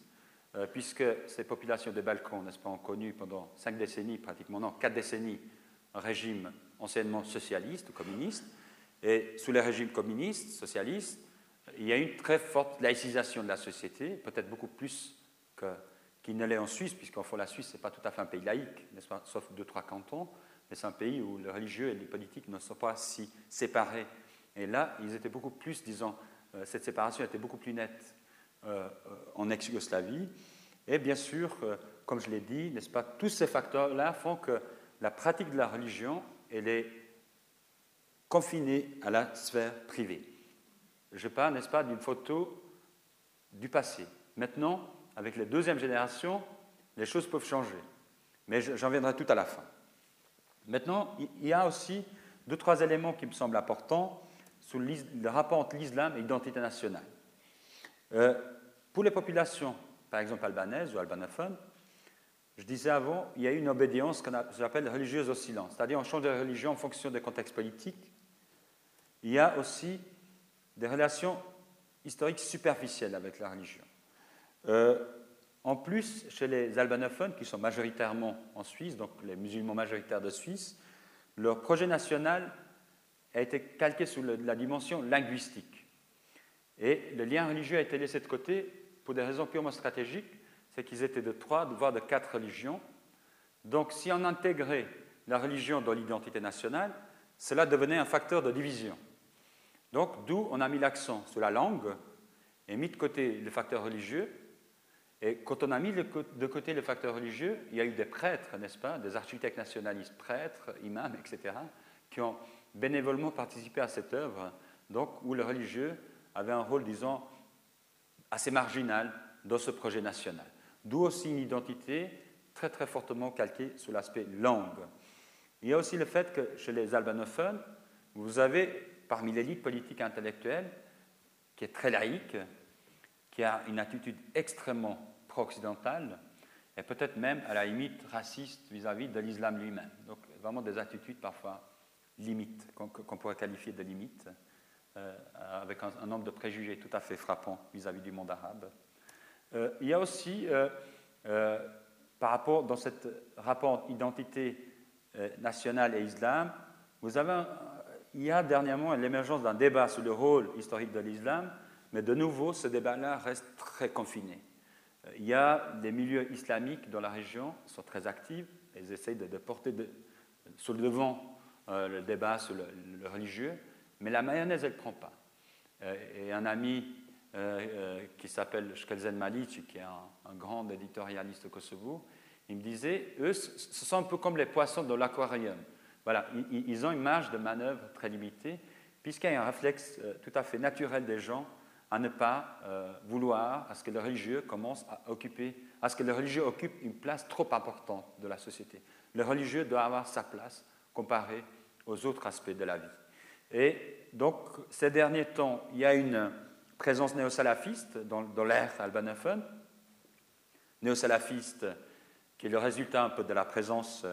euh, puisque ces populations des Balkans, n'est-ce pas, ont connu pendant cinq décennies, pratiquement non, quatre décennies, un régime anciennement socialiste ou communiste. Et sous les régimes communistes, socialistes, il y a une très forte laïcisation de la société, peut-être beaucoup plus qu'il ne l'est en Suisse, puisqu'en fait la Suisse, ce n'est pas tout à fait un pays laïque, pas, sauf deux, trois cantons, mais c'est un pays où le religieux et les politiques ne sont pas si séparés. Et là, ils étaient beaucoup plus, disons, euh, cette séparation était beaucoup plus nette euh, en ex-Yougoslavie. Et bien sûr, euh, comme je l'ai dit, n'est-ce pas, tous ces facteurs-là font que la pratique de la religion, elle est confinée à la sphère privée. Je parle, n'est-ce pas, d'une photo du passé. Maintenant, avec les deuxième générations, les choses peuvent changer. Mais j'en viendrai tout à la fin. Maintenant, il y a aussi deux, trois éléments qui me semblent importants sur le rapport entre l'islam et l'identité nationale. Euh, pour les populations, par exemple albanaises ou albanophones, je disais avant, il y a une obédience qu'on appelle religieuse oscillante, c'est-à-dire on change de religion en fonction des contextes politiques. Il y a aussi des relations historiques superficielles avec la religion. Euh, en plus, chez les albanophones, qui sont majoritairement en Suisse, donc les musulmans majoritaires de Suisse, leur projet national a été calqué sur la dimension linguistique. Et le lien religieux a été laissé de côté pour des raisons purement stratégiques, c'est qu'ils étaient de trois, voire de quatre religions. Donc si on intégrait la religion dans l'identité nationale, cela devenait un facteur de division. Donc d'où on a mis l'accent sur la langue et mis de côté le facteur religieux. Et quand on a mis de côté le facteur religieux, il y a eu des prêtres, n'est-ce pas, des architectes nationalistes, prêtres, imams, etc., qui ont bénévolement participé à cette œuvre, donc où le religieux avait un rôle, disons, assez marginal dans ce projet national. D'où aussi une identité très très fortement calquée sur l'aspect langue. Il y a aussi le fait que chez les albanophones, vous avez parmi l'élite politique intellectuelle, qui est très laïque, qui a une attitude extrêmement pro-occidentale, et peut-être même à la limite raciste vis-à-vis de l'islam lui-même. Donc vraiment des attitudes parfois limites, qu'on pourrait qualifier de limites. Euh, avec un, nombre de préjugés tout à fait frappants vis-à-vis du monde arabe. Euh, il y a aussi, euh, par rapport dans ce rapport identité nationale et islam, vous avez il y a dernièrement l'émergence d'un débat sur le rôle historique de l'islam, mais de nouveau, ce débat-là reste très confiné. Il y a des milieux islamiques dans la région qui sont très actifs, ils essayent de, porter sur le devant le débat sur le religieux, mais la mayonnaise, elle ne prend pas. Euh, et un ami euh, euh, qui s'appelle Shkelzen Malic, qui est un, grand éditorialiste au Kosovo, il me disait, eux, ce sont un peu comme les poissons dans l'aquarium. Voilà, ils, ont une marge de manœuvre très limitée, puisqu'il y a un réflexe tout à fait naturel des gens à ne pas vouloir à ce que le religieux commence à occuper, à ce que le religieux occupe une place trop importante de la société. Le religieux doit avoir sa place comparé aux autres aspects de la vie. Et donc, ces derniers temps, il y a une présence néo-salafiste dans, l'ère albanophone, néo-salafiste, qui est le résultat un peu de la présence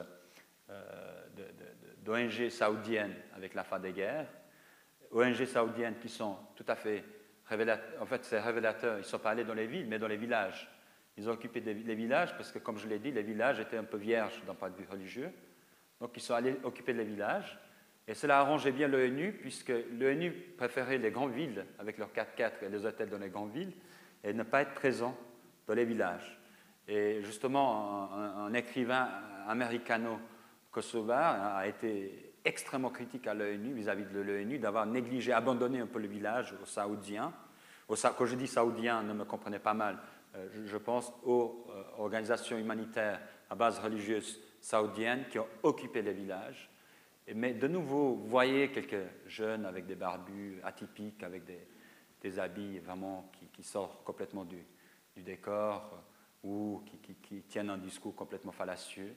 d'ONG saoudiennes avec la fin des guerres, ONG saoudiennes qui sont tout à fait révélateurs, en fait c'est révélateur, ils ne sont pas allés dans les villes, mais dans les villages. Ils ont occupé les villages parce que, comme je l'ai dit, les villages étaient un peu vierges d'un point de vue religieux. Donc ils sont allés occuper les villages. Et cela arrangeait bien l'ONU, puisque l'ONU préférait les grandes villes, avec leurs 4x4 et les hôtels dans les grandes villes, et ne pas être présent dans les villages. Et justement, un, écrivain américano-kosovar a été extrêmement critique à l'ONU, vis-à-vis de l'ONU, d'avoir négligé, abandonné un peu le village aux Saoudiens. quand je dis Saoudiens, ne me comprenez pas mal, euh, je pense aux euh, organisations humanitaires à base religieuse saoudienne qui ont occupé les villages. Mais de nouveau, voyez quelques jeunes avec des barbus atypiques, avec des, habits vraiment qui, sortent complètement du, décor euh, ou qui, tiennent un discours complètement fallacieux.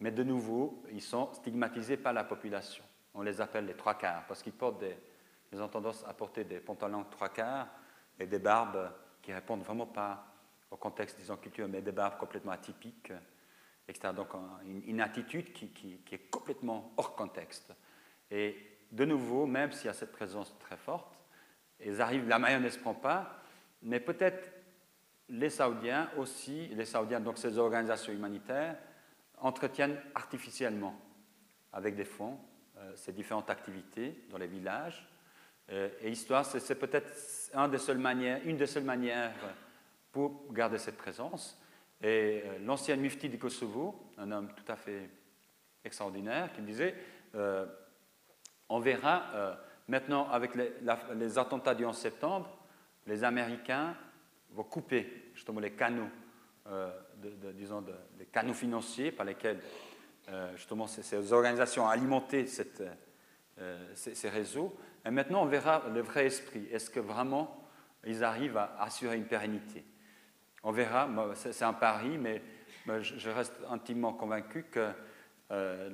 Mais de nouveau, ils sont stigmatisés par la population. On les appelle les trois quarts parce qu'ils portent des, ils ont tendance à porter des pantalons trois quarts et des barbes qui répondent vraiment pas au contexte, disons, culturel, mais des barbes complètement atypiques donc une, attitude qui, est complètement hors contexte. Et de nouveau, même s'il y a cette présence très forte, ils arrivent, la mayonnaise ne prend pas, mais peut-être les Saoudiens aussi, les Saoudiens, donc ces organisations humanitaires, entretiennent artificiellement, avec des fonds, euh, ces différentes activités dans les villages. Euh, et histoire, c'est peut-être une des seules manières pour garder cette présence. Et euh, l'ancien mufti du Kosovo, un homme tout à fait extraordinaire, qui disait On verra maintenant, avec les, attentats du 11 septembre, les Américains vont couper justement les canaux, disons, les canaux financiers par lesquels justement ces, organisations alimenté cette, ces, ces, réseaux. Et maintenant, on verra le vrai esprit. Est-ce que vraiment ils arrivent à assurer une pérennité? On verra, c'est un pari, mais je reste intimement convaincu que euh,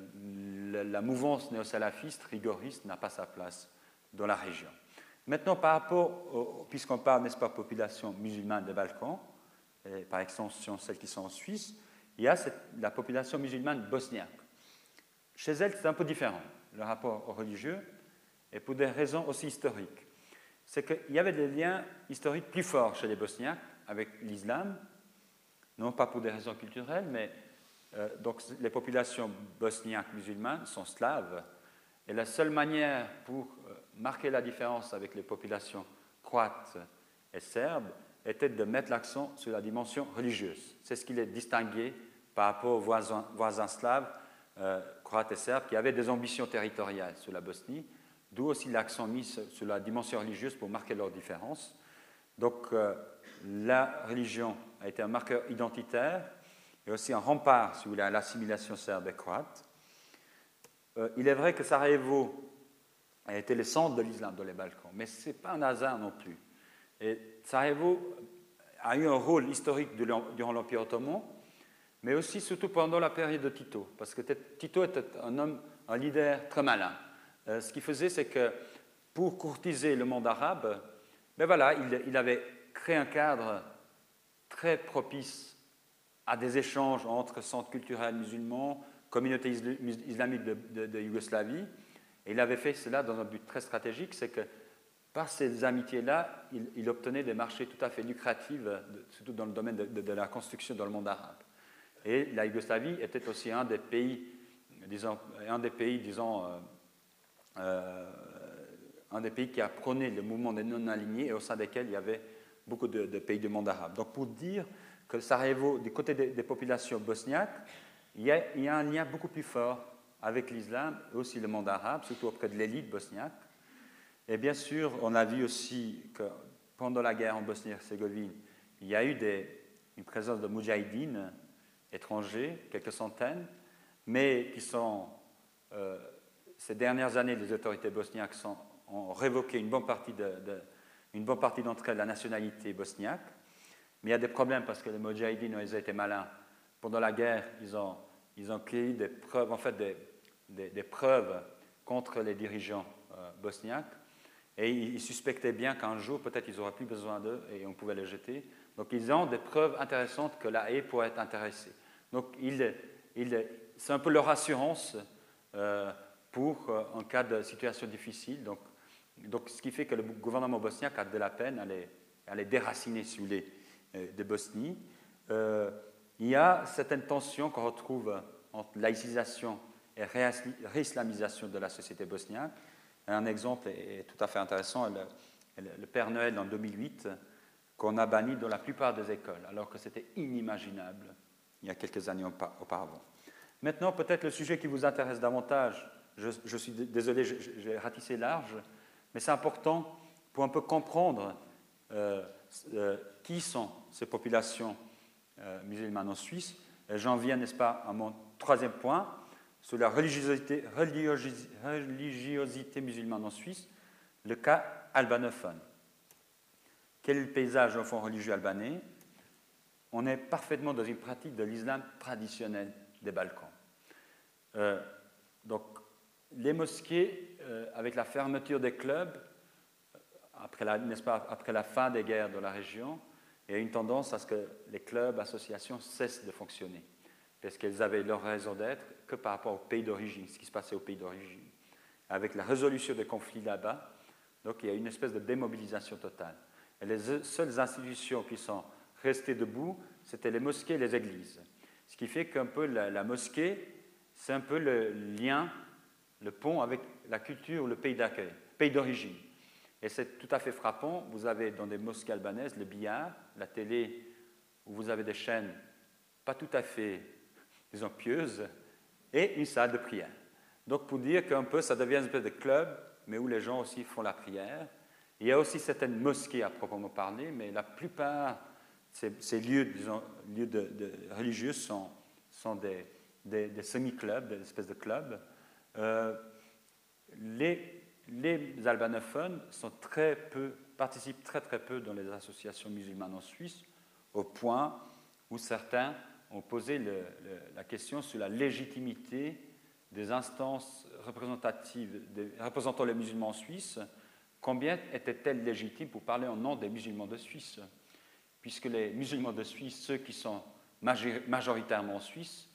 la mouvance néo-salafiste, rigoriste, n'a pas sa place dans la région. Maintenant, par rapport, puisqu'on parle, n'est-ce pas, population musulmane des Balkans, et par extension celles qui sont en Suisse, il y a la population musulmane bosniaque. Chez elle, c'est un peu différent, le rapport religieux, et pour des raisons aussi historiques. C'est qu'il y avait des liens historiques plus forts chez les Bosniaques avec l'islam, non pas pour des raisons culturelles, mais euh, donc les populations bosniaques musulmanes sont slaves, et la seule manière pour euh, marquer la différence avec les populations croates et serbes était de mettre l'accent sur la dimension religieuse. C'est ce qui les distinguait par rapport aux voisins, slaves, euh, croates et serbes, qui avaient des ambitions territoriales sur la Bosnie, d'où aussi l'accent mis sur la dimension religieuse pour marquer leur différence. Donc, la religion a été un marqueur identitaire et aussi un rempart, si vous voulez, à l'assimilation serbe et croate. Euh, il est vrai que Sarajevo a été le centre de l'islam dans les Balkans, mais ce n'est pas un hasard non plus. Et Sarajevo a eu un rôle historique durant l'Empire ottoman, mais aussi surtout pendant la période de Tito, parce que Tito était un homme, un leader très malin. Euh, ce qu'il faisait, c'est que pour courtiser le monde arabe, ben voilà, il avait crée un cadre très propice à des échanges entre centres culturels musulmans, communautés islamiques de, Yougoslavie. Et il avait fait cela dans un but très stratégique, c'est que par ces amitiés-là, il, obtenait des marchés tout à fait lucratifs, surtout dans le domaine de, la construction dans le monde arabe. Et la Yougoslavie était aussi un des pays, disons, un des pays, disons, euh, euh, un des pays qui a prôné le mouvement des non-alignés et au sein desquels il y avait beaucoup de, pays du monde arabe. Donc pour dire que Sarajevo, du côté des, populations bosniaques, il y, a, un lien beaucoup plus fort avec l'islam et aussi le monde arabe, surtout auprès de l'élite bosniaque. Et bien sûr, on a vu aussi que pendant la guerre en Bosnie-Herzégovine, il y a eu une présence de moudjahidines étrangers, quelques centaines, mais qui sont, euh, ces dernières années, les autorités bosniaques ont révoqué une bonne partie d'entre elles la nationalité bosniaque. Mais il y a des problèmes parce que les Moudjahidines, ils ont été malins. Pendant la guerre, ils ont, ils ont créé des preuves, en fait, des, des, preuves contre les dirigeants euh, bosniaques. Et ils suspectaient bien qu'un jour, peut-être, ils n'auraient plus besoin d'eux et on pouvait les jeter. Donc, ils ont des preuves intéressantes que la haie pourrait être intéressée. Donc, c'est un peu leur assurance euh, pour, euh, en cas de situation difficile. Donc, ce qui fait que le gouvernement bosniaque a de la peine à les, déraciner, si vous voulez, euh, de Bosnie. il y a certaines tensions qu'on retrouve entre laïcisation et réislamisation de la société bosniaque. Un exemple est tout à fait intéressant. Le, Père Noël en 2008, qu'on a banni dans la plupart des écoles, alors que c'était inimaginable il y a quelques années auparavant. Maintenant, peut-être le sujet qui vous intéresse davantage, je, suis désolé, j'ai ratissé large, mais c'est important pour un peu comprendre euh, euh, qui sont ces populations euh, musulmanes en Suisse. J'en viens, n'est-ce pas, à mon troisième point, sur la religiosité, musulmane en Suisse, le cas albanophone. Quel est le paysage au fond religieux albanais? On est parfaitement dans une pratique de l'islam traditionnel des Balkans. Euh, donc, les mosquées, euh, avec la fermeture des clubs, après la, pas, après la fin des guerres dans la région, il y a une tendance à ce que les clubs, associations cessent de fonctionner, parce qu'elles avaient leur raison d'être que par rapport au pays d'origine, ce qui se passait au pays d'origine. Avec la résolution des conflits là-bas, donc il y a une espèce de démobilisation totale. Et les seules institutions qui sont restées debout, c'était les mosquées et les églises. Ce qui fait qu'un peu la mosquée c'est un peu le lien, le pont avec la culture, le pays d'accueil, pays d'origine. Et c'est tout à fait frappant. Vous avez dans des mosquées albanaises le billard, la télé, où vous avez des chaînes pas tout à fait, disons, pieuses, et une salle de prière. Donc, pour dire qu'un peu, ça devient une espèce de club, mais où les gens aussi font la prière. Il y a aussi certaines mosquées à proprement parler, mais la plupart de ces, lieux, religieux sont, des, semi-clubs, des espèces de clubs. Euh, les, albanophones participent très très peu dans les associations musulmanes en Suisse, au point où certains ont posé la question sur la légitimité des instances représentatives représentant les musulmans en Suisse. Combien étaient-elles légitimes pour parler en nom des musulmans de Suisse? Puisque les musulmans de Suisse, ceux qui sont majoritairement en Suisse,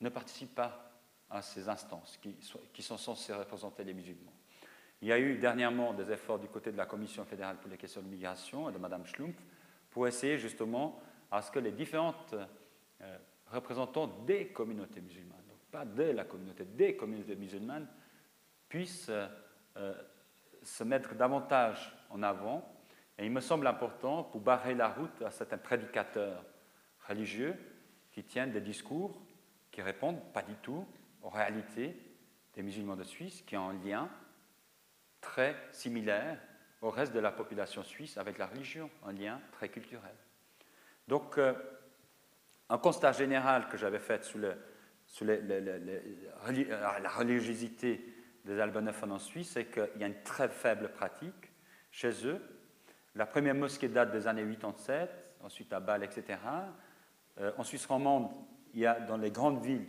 ne participent pas à ces instances qui, sont censées représenter les musulmans. Il y a eu dernièrement des efforts du côté de la Commission fédérale pour les questions de migration et de Mme Schlumpf pour essayer justement à ce que les différentes euh, des communautés musulmanes, donc pas de la communauté, des communautés musulmanes, puissent euh, euh, se mettre davantage en avant. Et il me semble important pour barrer la route à certains prédicateurs religieux qui tiennent des discours qui répondent pas du tout aux réalités des musulmans de Suisse, qui ont un lien très similaire au reste de la population suisse avec la religion, un lien très culturel. Donc, un constat général que j'avais fait sur, euh, la religiosité des albanophones en Suisse, c'est qu'il y a une très faible pratique chez eux. La première mosquée date des années 87, ensuite à Bâle, etc. Euh, en Suisse romande, il y a dans les grandes villes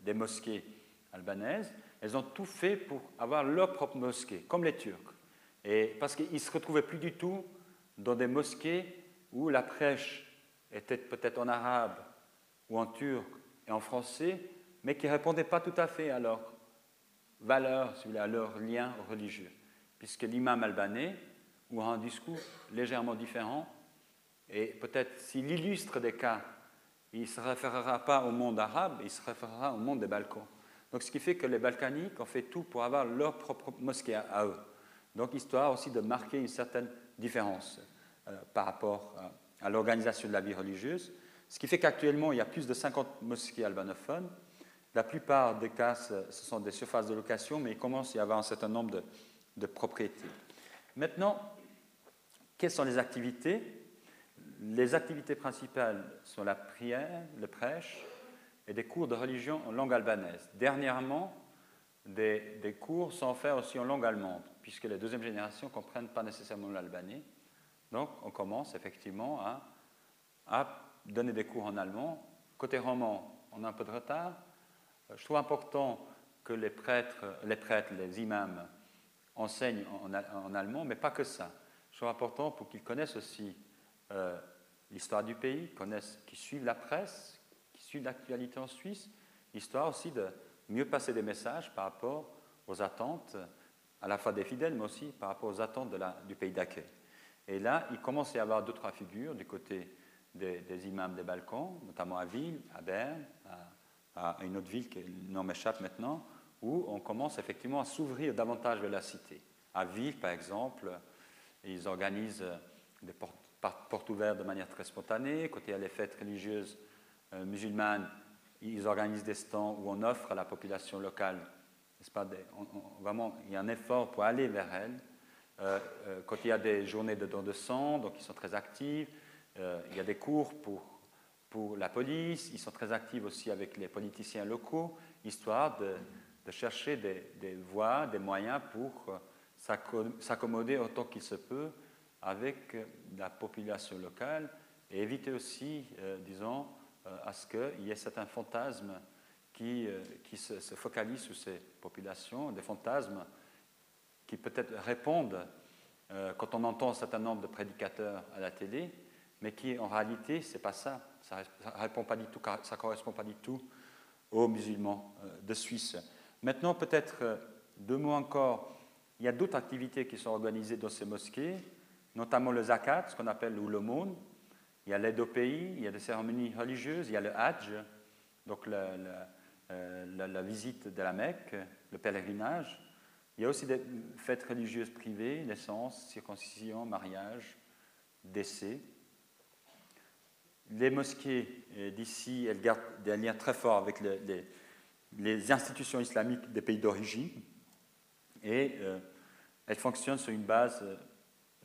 des mosquées albanaises. Elles ont tout fait pour avoir leur propre mosquée, comme les Turcs. Et parce qu'ils ne se retrouvaient plus du tout dans des mosquées où la prêche était peut-être en arabe ou en turc et en français, mais qui ne répondaient pas tout à fait à leur valeur, à leur lien religieux. Puisque l'imam albanais, ou un discours légèrement différent, et peut-être s'il illustre des cas il ne se référera pas au monde arabe, il se référera au monde des Balkans. Donc, ce qui fait que les Balkaniques ont fait tout pour avoir leur propre mosquée à, eux. Donc, histoire aussi de marquer une certaine différence euh, par rapport à, l'organisation de la vie religieuse. Ce qui fait qu'actuellement, il y a plus de 50 mosquées albanophones. La plupart des cas, ce sont des surfaces de location, mais il commence à y avoir un certain nombre de, de propriétés. Maintenant, quelles sont les activités? Les activités principales sont la prière, le prêche et des cours de religion en langue albanaise. Dernièrement, des, cours sont offerts aussi en langue allemande, puisque les deuxième générations ne comprennent pas nécessairement l'albanais. Donc, on commence effectivement à, donner des cours en allemand. Côté roman, on a un peu de retard. Je trouve important que les prêtres, les, prêtres, les imams enseignent en, allemand, mais pas que ça. C'est important pour qu'ils connaissent aussi euh, l'histoire du pays, connaissent, qu'ils suivent la presse, qu'ils suivent l'actualité en Suisse, histoire aussi de mieux passer des messages par rapport aux attentes, à la fois des fidèles, mais aussi par rapport aux attentes du pays d'accueil. Et là, il commence à y avoir deux, trois figures du côté des, imams des Balkans, notamment à Ville, à Berne, à, une autre ville qui nom m'échappe maintenant, où on commence effectivement à s'ouvrir davantage vers la cité. À Ville, par exemple, ils organisent des portes, ouvertes de manière très spontanée. Y a les fêtes religieuses euh, musulmanes, ils organisent des stands où on offre à la population locale, pas, vraiment, il y a un effort pour aller vers elle. Euh, euh, quand il y a des journées de don de sang, donc ils sont très actifs. il y a des cours pour, pour la police. Ils sont très actifs aussi avec les politiciens locaux, histoire de, de chercher des, des, voies, des moyens pour s'accommoder autant qu'il se peut avec la population locale et éviter aussi, euh, disons, euh, à ce qu'il y ait certains fantasmes qui, euh, qui se, focalisent sur ces populations, des fantasmes qui peut-être répondent quand on entend un certain nombre de prédicateurs à la télé, mais qui en réalité, ce n'est pas ça. Ça ne correspond pas du tout aux musulmans de Suisse. Maintenant, peut-être deux mots encore. Il y a d'autres activités qui sont organisées dans ces mosquées notamment le zakat, ce qu'on appelle l'aumône. Il y a l'aide au pays, il y a des cérémonies religieuses, il y a le hajj, donc la, euh, visite de la Mecque, le pèlerinage. Il y a aussi des fêtes religieuses privées, naissance, circoncision, mariage, décès. Les mosquées euh, d'ici, elles gardent des liens très forts avec les, les institutions islamiques des pays d'origine et euh, elles fonctionnent sur une base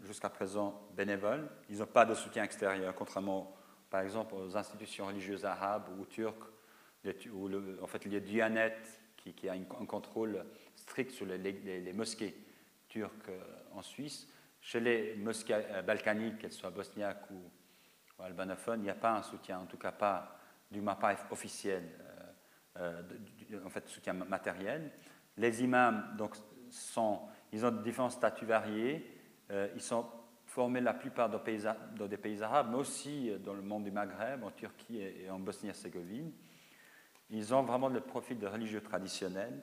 jusqu'à présent bénévoles. Ils n'ont pas de soutien extérieur, contrairement, par exemple, aux institutions religieuses arabes ou turques, où en fait, il y a Dianet qui, qui a un contrôle strict sur les, mosquées turques euh, en Suisse. Chez les mosquées euh, balkaniques, qu'elles soient bosniaques ou, albanophones, il n'y a pas un soutien, en tout cas pas du pas officiel, euh, en fait, soutien matériel. Les imams, donc, sont, ils ont différents statuts variés. Euh, ils sont formés la plupart dans, des pays arabes, mais aussi euh, dans le monde du Maghreb, en Turquie et en Bosnie-Herzégovine. Ils ont vraiment le profil de religieux traditionnels.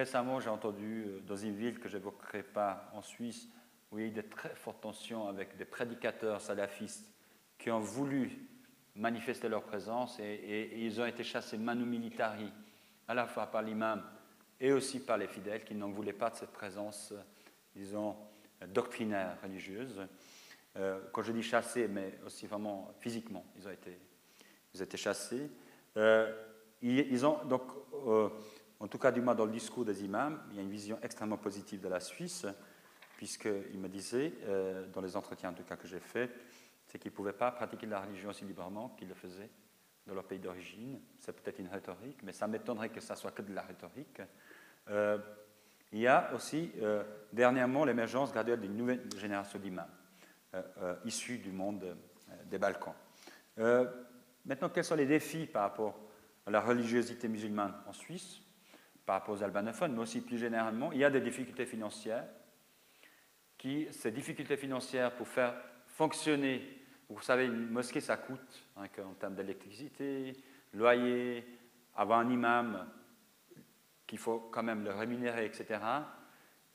Récemment, j'ai entendu euh, dans une ville que je n'évoquerai pas en Suisse, où il y a eu de très fortes tensions avec des prédicateurs salafistes qui ont voulu manifester leur présence et, ils ont été chassés manu militari, à la fois par l'imam et aussi par les fidèles qui n'en voulaient pas de cette présence, disons, doctrinaire religieuse. Euh, quand je dis chassés, mais aussi vraiment physiquement, ils ont été, ils ont été chassés. Euh, ils, ont donc, euh, en tout cas du moins dans le discours des imams, il y a une vision extrêmement positive de la Suisse, puisqu'ils me disaient, dans les entretiens en tout cas que j'ai faits, c'est qu'ils ne pouvaient pas pratiquer la religion aussi librement qu'ils le faisaient dans leur pays d'origine. C'est peut-être une rhétorique, mais ça m'étonnerait que ça soit que de la rhétorique. Il y a aussi euh, dernièrement l'émergence graduelle d'une nouvelle génération d'imams euh, euh, issus du monde des Balkans. maintenant, quels sont les défis par rapport à la religiosité musulmane en Suisse, par rapport aux albanophones, mais aussi plus généralement Il y a des difficultés financières. Qui, ces difficultés financières pour faire fonctionner, vous savez, une mosquée, ça coûte hein, en termes d'électricité, loyer, avoir un imam qu'il faut quand même le rémunérer, etc.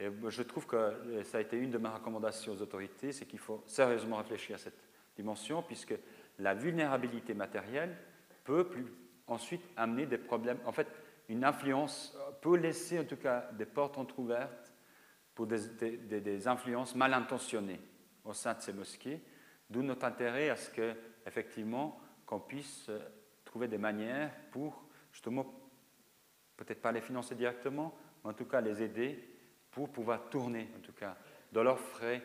Et je trouve que ça a été une de mes recommandations aux autorités, c'est qu'il faut sérieusement réfléchir à cette dimension, puisque la vulnérabilité matérielle peut plus ensuite amener des problèmes. En fait, une influence peut laisser en tout cas des portes entrouvertes pour des, des influences mal intentionnées au sein de ces mosquées, d'où notre intérêt à ce que, effectivement, qu'on puisse trouver des manières pour justement peut-être pas les financer directement, mais en tout cas les aider pour pouvoir tourner, en tout cas, dans leurs frais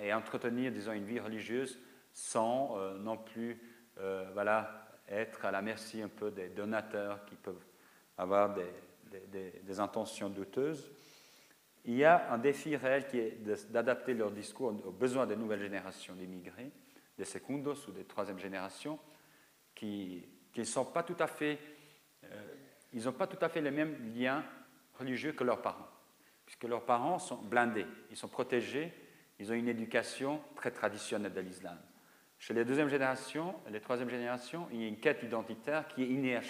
et entretenir, disons, une vie religieuse sans euh, non plus euh, voilà, être à la merci un peu des donateurs qui peuvent avoir des, intentions douteuses. Il y a un défi réel qui est d'adapter leur discours aux besoins des nouvelles générations d'immigrés, des secondos ou des troisième générations, qui ne sont pas tout à fait euh, ils n'ont pas tout à fait les mêmes liens religieux que leurs parents. puisque leurs parents sont blindés, ils sont protégés, ils ont une éducation très traditionnelle de l'islam. Chez les deuxième génération les troisième génération, il y a une quête identitaire qui est innée à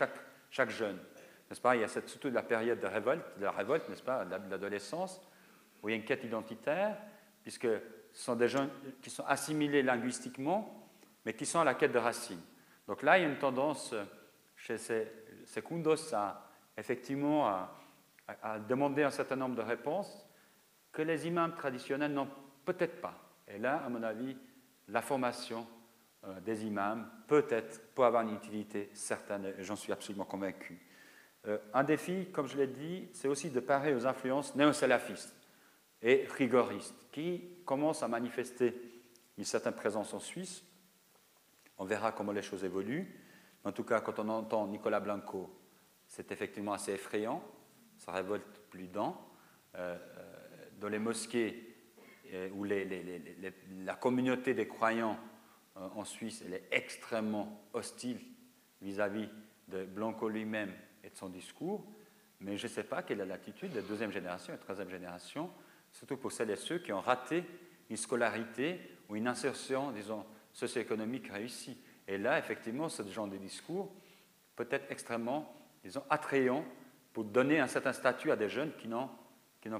chaque jeune. N'est-ce pas? Il y a cette, surtout la période de révolte, de la révolte, n'est-ce pas, de l'adolescence, où il y a une quête identitaire, puisque ce sont des jeunes qui sont assimilés linguistiquement, mais qui sont à la quête de racines. Donc là, il y a une tendance chez ces, ces kundos à effectivement à, demander un certain nombre de réponses que les imams traditionnels n'ont peut-être pas. Et là, à mon avis, la formation euh, des imams peut-être peut avoir une utilité certaine, et j'en suis absolument convaincu. Euh, un défi, comme je l'ai dit, c'est aussi de parer aux influences néo-salafistes et rigoristes qui commencent à manifester une certaine présence en Suisse. On verra comment les choses évoluent. En tout cas, quand on entend Nicolas Blanco, c'est effectivement assez effrayant. Ça révolte plus d'un. Euh, dans les mosquées où la communauté des croyants euh, en Suisse elle est extrêmement hostile vis-à-vis de Blanco lui-même et de son discours, mais je ne sais pas quelle est l'attitude de deuxième génération et troisième génération, surtout pour celles et ceux qui ont raté une scolarité ou une insertion, disons, socio-économique réussie. Et là, effectivement, ce genre de discours peut être extrêmement, disons, attrayant pour donner un certain statut à des jeunes qui n'ont,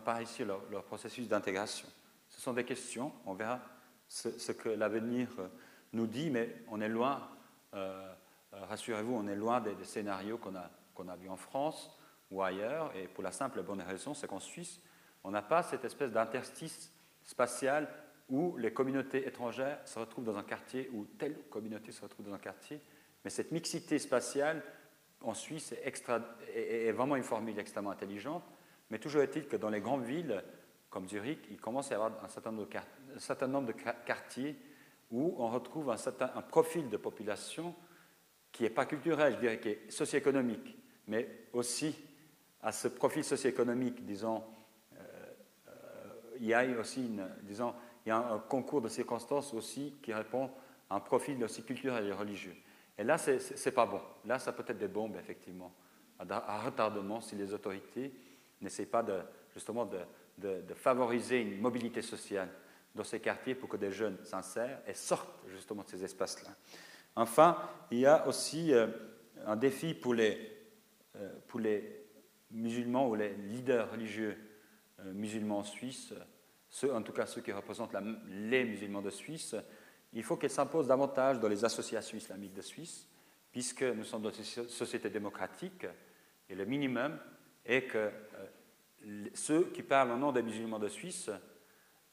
pas réussi leur, leur processus d'intégration. Ce sont des questions, on verra ce, que l'avenir euh, nous dit, mais on est loin, euh, euh, rassurez-vous, on est loin des, scénarios qu'on a, qu'on a vus en France ou ailleurs, et pour la simple bonne raison, c'est qu'en Suisse, on n'a pas cette espèce d'interstice spatial où les communautés étrangères se retrouvent dans un quartier, ou telle communauté se retrouve dans un quartier, mais cette mixité spatiale en Suisse est, vraiment une formule extrêmement intelligente, mais toujours est-il que dans les grandes villes, comme Zurich, il commence à y avoir un certain nombre de, un certain nombre de quartiers où on retrouve un, certain, un profil de population qui n'est pas culturel, je dirais, qui est socio-économique, mais aussi à ce profil socio-économique, disons, euh, euh, il y a aussi disons, il y a un, concours de circonstances aussi qui répond à un profil aussi culturel et religieux. Et là, ce n'est pas bon. Là, ça peut être des bombes, effectivement, à, retardement si les autorités n'essaient pas de, justement de, favoriser une mobilité sociale dans ces quartiers pour que des jeunes s'insèrent et sortent justement de ces espaces-là. Enfin, il y a aussi euh, un défi pour les, pour les musulmans ou les leaders religieux euh, musulmans en Suisse, ceux, en tout cas ceux qui représentent les musulmans de Suisse, il faut qu'ils s'imposent davantage dans les associations islamiques de Suisse, puisque nous sommes dans une société démocratique, et le minimum est que ceux qui parlent au nom des musulmans de Suisse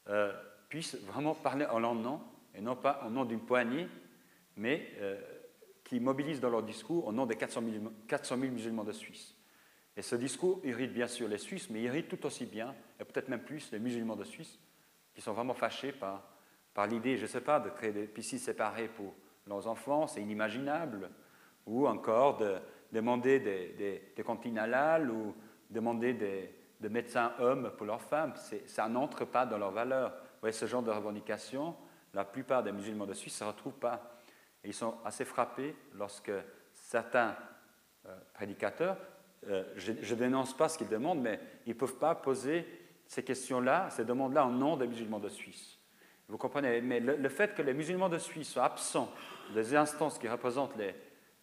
euh, puissent vraiment parler en leur nom, et non pas au nom d'une poignée, mais euh, qui mobilisent dans leur discours au nom des 400 000, musulmans de Suisse. Et ce discours irrite bien sûr les Suisses, mais irrite tout aussi bien, et peut-être même plus, les musulmans de Suisse, qui sont vraiment fâchés par, par l'idée, je ne sais pas, de créer des piscines séparées pour leurs enfants, c'est inimaginable, ou encore de demander des, des, des cantines halal, ou demander des, de médecins hommes pour leurs femmes. Ça n'entre pas dans leurs valeurs. Vous voyez, ce genre de revendication, la plupart des musulmans de Suisse ne se retrouvent pas. Ils sont assez frappés lorsque certains euh, prédicateurs, euh, je ne dénonce pas ce qu'ils demandent, mais ils ne peuvent pas poser ces questions-là, ces demandes-là en nom des musulmans de Suisse. Vous comprenez? Mais le, fait que les musulmans de Suisse soient absents des instances qui représentent les,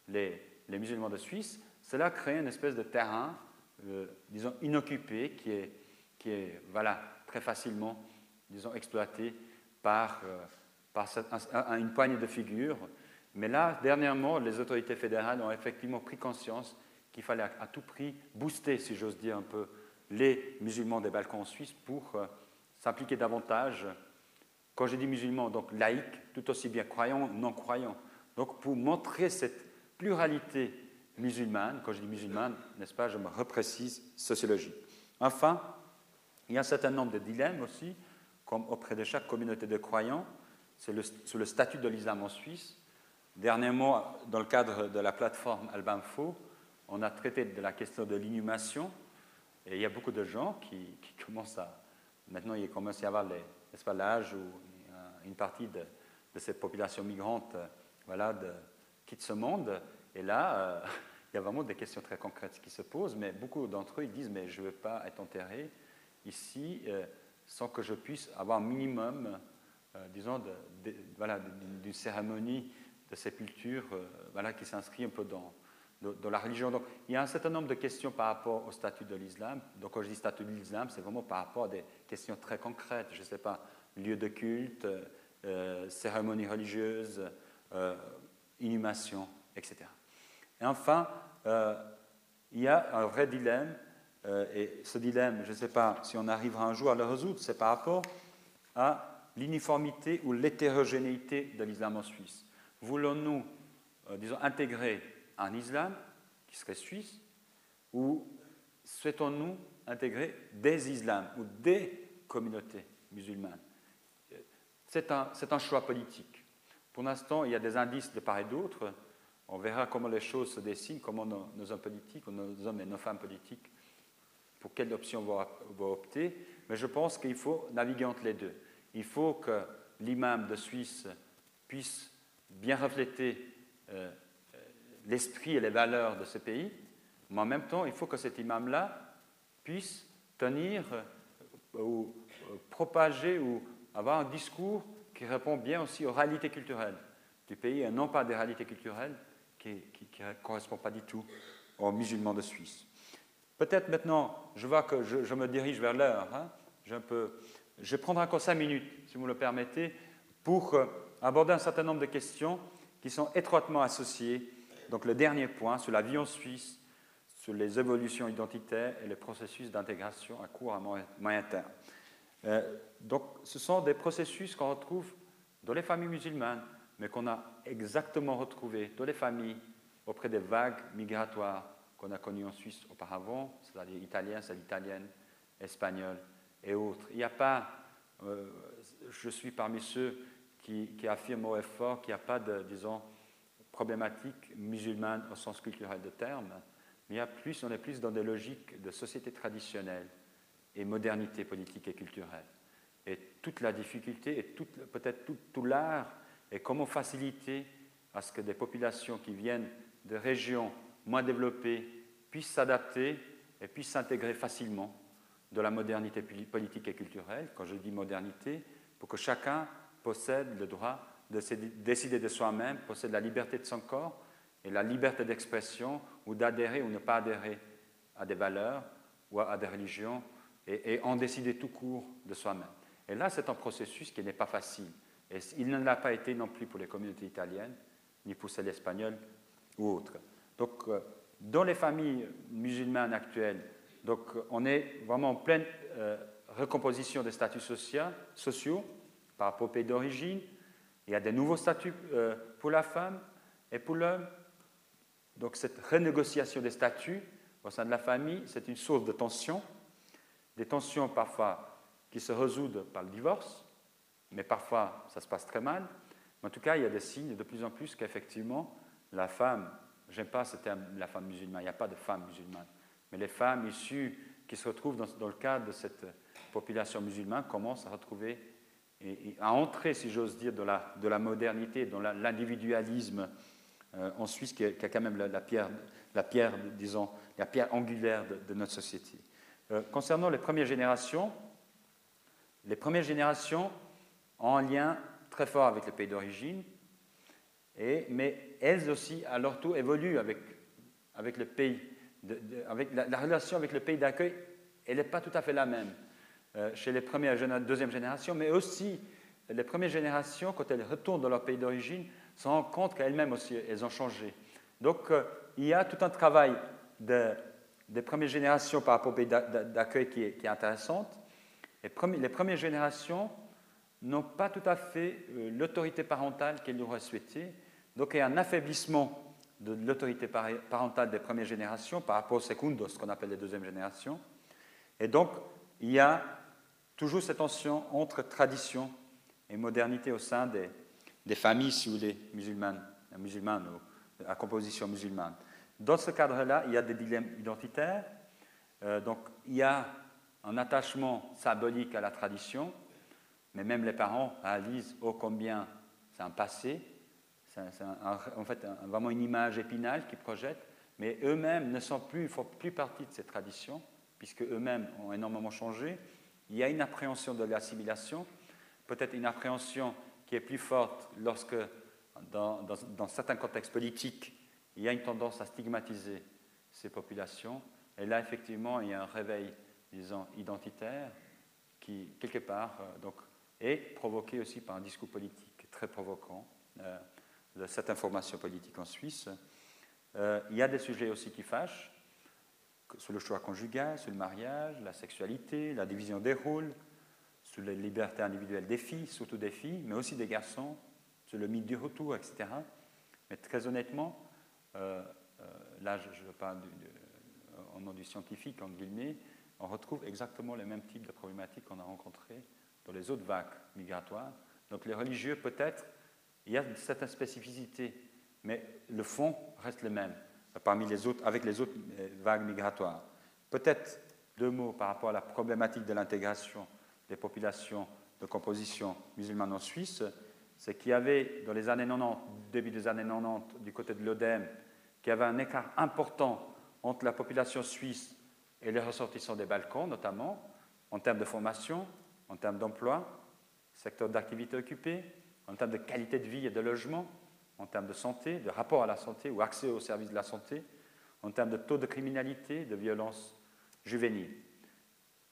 les, les musulmans de Suisse, cela crée une espèce de terrain euh, disons, inoccupé, qui est, qui est voilà, très facilement disons, exploité par, par une poignée de figures. Mais là, dernièrement, les autorités fédérales ont effectivement pris conscience qu'il fallait à, tout prix booster, si j'ose dire un peu, les musulmans des Balkans suisses pour euh, s'impliquer davantage. Quand je dis musulmans, donc laïcs, tout aussi bien croyants, non croyants. Donc pour montrer cette pluralité musulmane. Quand je dis musulmane, n'est-ce pas, je me reprécise sociologie. Enfin, il y a un certain nombre de dilemmes aussi, comme auprès de chaque communauté de croyants, c'est sur le statut de l'islam en Suisse. Dernièrement, dans le cadre de la plateforme Albamfo, on a traité de la question de l'inhumation, et il y a beaucoup de gens qui, commencent à. Maintenant, il commence à y avoir l'âge où une partie de, de cette population migrante voilà, de, quitte ce monde et là, euh, il y a vraiment des questions très concrètes qui se posent, mais beaucoup d'entre eux ils disent Mais je ne veux pas être enterré, ici sans que je puisse avoir un minimum, disons, d'une cérémonie de sépulture voilà, qui s'inscrit un peu dans, la religion. Donc, il y a un certain nombre de questions par rapport au statut de l'islam. Donc, quand je dis statut de l'islam, c'est vraiment par rapport à des questions très concrètes. Je ne sais pas, lieu de culte, euh, cérémonie religieuse, euh, inhumation, etc. Et enfin, euh, il y a un vrai dilemme, et ce dilemme, je ne sais pas si on arrivera un jour à le résoudre, c'est par rapport à l'uniformité ou l'hétérogénéité de l'islam en Suisse. Voulons-nous, disons, intégrer un islam qui serait suisse ou souhaitons-nous intégrer des islams ou des communautés musulmanes? C'est un, un, choix politique. Pour l'instant, il y a des indices de part et d'autre. On verra comment les choses se dessinent, comment nos, hommes politiques, nos hommes et nos femmes politiques, pour quelle option vont, vont opter. Mais je pense qu'il faut naviguer entre les deux. Il faut que l'imam de Suisse puisse bien refléter euh, l'esprit et les valeurs de ce pays, mais en même temps, il faut que cet imam-là puisse tenir euh, ou euh, propager ou avoir un discours qui répond bien aussi aux réalités culturelles du pays et non pas des réalités culturelles qui ne correspondent pas du tout aux musulmans de Suisse. Peut-être maintenant, je vois que je, me dirige vers l'heure. Hein, je, je vais prendre encore cinq minutes, si vous le permettez, pour aborder un certain nombre de questions qui sont étroitement associées donc le dernier point sur la vie en Suisse, sur les évolutions identitaires et les processus d'intégration à court et moyen terme. Euh, donc ce sont des processus qu'on retrouve dans les familles musulmanes, mais qu'on a exactement retrouvés dans les familles auprès des vagues migratoires qu'on a connues en Suisse auparavant, c'est-à-dire italiennes, c'est italienne, espagnole et autres. Il n'y a pas, euh, je suis parmi ceux qui, qui affirment au effort qu'il n'y a pas de, disons, problématique musulmane au sens culturel de terme, mais il y a plus, on est plus dans des logiques de société traditionnelle et modernité politique et culturelle. Et toute la difficulté et peut-être tout, tout l'art est comment faciliter à ce que des populations qui viennent de régions moins développées puissent s'adapter et puissent s'intégrer facilement de la modernité politique et culturelle. Quand je dis modernité, pour que chacun possède le droit de décider de soi-même, possède la liberté de son corps et la liberté d'expression ou d'adhérer ou ne pas adhérer à des valeurs ou à des religions et, en décider tout court de soi-même. Et là, c'est un processus qui n'est pas facile. Et il ne l'a pas été non plus pour les communautés italiennes, ni pour celles espagnoles ou autres. Donc, euh, dans les familles musulmanes actuelles, donc, on est vraiment en pleine euh, recomposition des statuts sociaux par rapport au pays d'origine, il y a des nouveaux statuts euh, pour la femme et pour l'homme. Donc cette renégociation des statuts au sein de la famille, c'est une source de tension, des tensions parfois qui se résoudent par le divorce, mais parfois ça se passe très mal. en tout cas, il y a des signes de plus en plus qu'effectivement, la femme, j'aime pas ce terme, la femme musulmane, il n'y a pas de femme musulmane, mais les femmes issues qui se retrouvent dans le cadre de cette population musulmane commencent à retrouver et, à entrer, si j'ose dire, de la, de la modernité, dans l'individualisme euh, en Suisse, qui, a quand même la, pierre, la pierre, disons, la pierre angulaire de, notre société. Euh, concernant les premières générations, les premières générations ont un lien très fort avec les pays d'origine, mais elles aussi, à leur tour, évoluent avec, le pays. avec la, relation avec le pays d'accueil, elle n'est pas tout à fait la même. Euh, chez les premières et deuxième générations, mais aussi les premières générations, quand elles retournent dans leur pays d'origine, se rendent compte qu'elles-mêmes aussi, elles ont changé. Donc, euh, il y a tout un travail de, des premières générations par rapport au pays d'accueil qui, est intéressant. Les, les premières générations n'ont pas tout à fait euh, l'autorité parentale qu'elles auraient souhaité. Donc, il y a un affaiblissement de l'autorité parentale des premières générations par rapport aux secondos, ce qu'on appelle les deuxièmes générations. Et donc, il y a toujours cette tension entre tradition et modernité au sein des, familles, si vous voulez, musulmanes, musulmanes ou à composition musulmane. Dans ce cadre-là, il y a des dilemmes identitaires. Euh, donc, il y a un attachement symbolique à la tradition, mais même les parents réalisent oh combien c'est un passé, c'est en fait vraiment une image épinale qu'ils projettent, mais eux-mêmes ne sont plus, font plus partie de ces traditions, puisque eux-mêmes ont énormément changé. Il y a une appréhension de l'assimilation, peut-être une appréhension qui est plus forte lorsque, dans, certains contextes politiques, il y a une tendance à stigmatiser ces populations. Et là, effectivement, il y a un réveil, disons, identitaire qui, quelque part, euh, donc, est provoqué aussi par un discours politique très provoquant euh, de cette information politique en Suisse. Euh, il y a des sujets aussi qui fâchent, sur le choix conjugal, sur le mariage, la sexualité, la division des rôles, sur les libertés individuelles des filles, surtout des filles, mais aussi des garçons, sur le mythe du retour, etc. Mais très honnêtement, euh, euh, là je, parle au nom du scientifique, en guillemets, on retrouve exactement les mêmes types de problématiques qu'on a rencontrées dans les autres vagues migratoires. Donc les religieux, peut-être, il y a certaines spécificités, mais le fond reste le même parmi les autres, avec les autres euh, vagues migratoires. Peut-être deux mots par rapport à la problématique de l'intégration des populations de composition musulmane en Suisse, c'est qu'il y avait dans les années 90, début des années 90, du côté de l'ODEM, qu'il y avait un écart important entre la population suisse et les ressortissants des Balkans, notamment en termes de formation, en termes d'emploi, secteur d'activité occupé, en termes de qualité de vie et de logement, en termes de santé, de rapport à la santé ou accès aux services de la santé, en termes de taux de criminalité, de violence juvénile.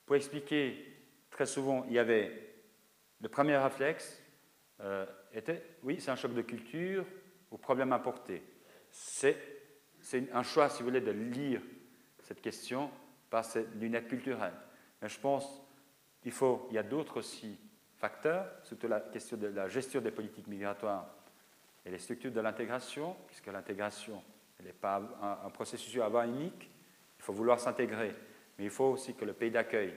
Pour expliquer, très souvent, il y avait le premier réflexe euh, était oui, c'est un choc de culture ou problème. C'est, c'est un choix, si vous voulez, de lire cette question par cette lunette culturelle. Mais je pense qu'il faut, il y a d'autres aussi facteurs, surtout la question de la gestion des politiques migratoires et les structures de l'intégration, puisque l'intégration n'est pas un, processus à avoir unique, il faut vouloir s'intégrer, mais il faut aussi que le pays d'accueil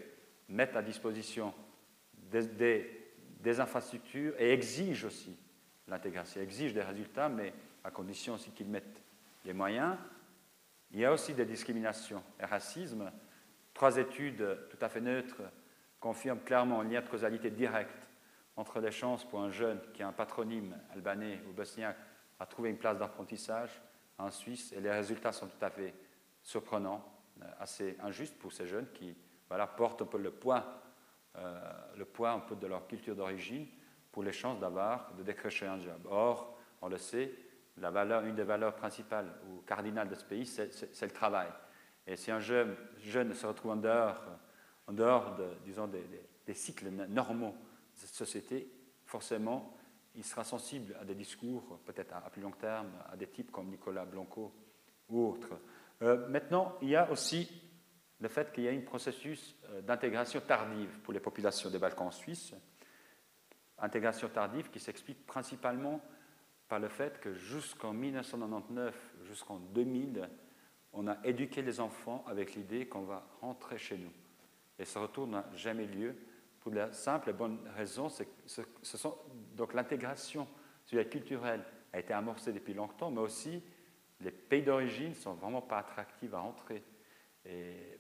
mette à disposition des, infrastructures et exige aussi l'intégration, exige des résultats, mais à condition aussi qu'ils mettent les moyens. Il y a aussi des discriminations et racisme. Trois études tout à fait neutres confirment clairement un lien de causalité directe entre les chances pour un jeune qui a un patronyme albanais ou bosniaque à trouver une place d'apprentissage en Suisse, et les résultats sont tout à fait surprenants, euh, assez injustes pour ces jeunes qui voilà, portent un peu le poids, euh, le poids un peu de leur culture d'origine pour les chances d'avoir, de décrocher un job. Or, on le sait, une des valeurs principales ou cardinales de ce pays, c'est le travail. Et si un jeune, se retrouve en dehors, en dehors de, disons, des cycles normaux cette société, forcément, il sera sensible à des discours, peut-être à, plus long terme, à des types comme Nicolas Blanco ou autres. Euh, maintenant, il y a aussi le fait qu'il y a un processus euh, d'intégration tardive pour les populations des Balkans suisses. Intégration tardive qui s'explique principalement par le fait que jusqu'en 1999, jusqu'en 2000, on a éduqué les enfants avec l'idée qu'on va rentrer chez nous. Et ce retour n'a jamais lieu pour la simple et bonne raison, c'est que ce, sont, donc l'intégration culturelle a été amorcée depuis longtemps, mais aussi les pays d'origine ne sont vraiment pas attractifs à entrer,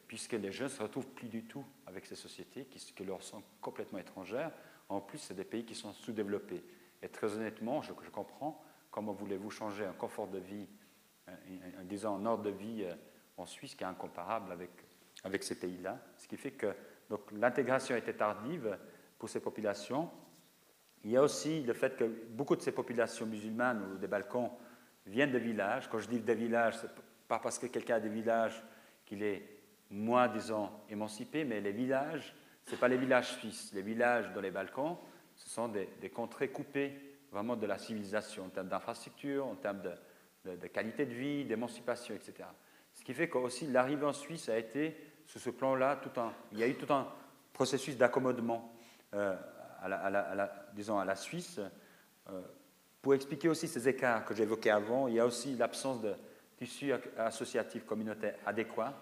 puisque les jeunes ne se retrouvent plus du tout avec ces sociétés qui, leur sont complètement étrangères. En plus, c'est des pays qui sont sous-développés. Et très honnêtement, je, comprends comment voulez-vous changer un confort de vie, un, disons un ordre de vie euh, en Suisse qui est incomparable avec, avec ces pays-là, ce qui fait que donc l'intégration était tardive pour ces populations. Il y a aussi le fait que beaucoup de ces populations musulmanes ou des Balkans viennent de villages. Quand je dis des villages, ce n'est pas parce que quelqu'un a des villages qu'il est moins, disons, émancipé, mais les villages, ce pas les villages suisses. Les villages dans les Balkans, ce sont des, contrées coupées vraiment de la civilisation en termes d'infrastructure, en termes de, de qualité de vie, d'émancipation, etc. Ce qui fait qu'aussi l'arrivée en Suisse a été sur ce plan-là, il y a eu tout un processus d'accommodement euh, à, la, Suisse. Euh, pour expliquer aussi ces écarts que j'évoquais avant, il y a aussi l'absence de tissu associatif communautaire adéquat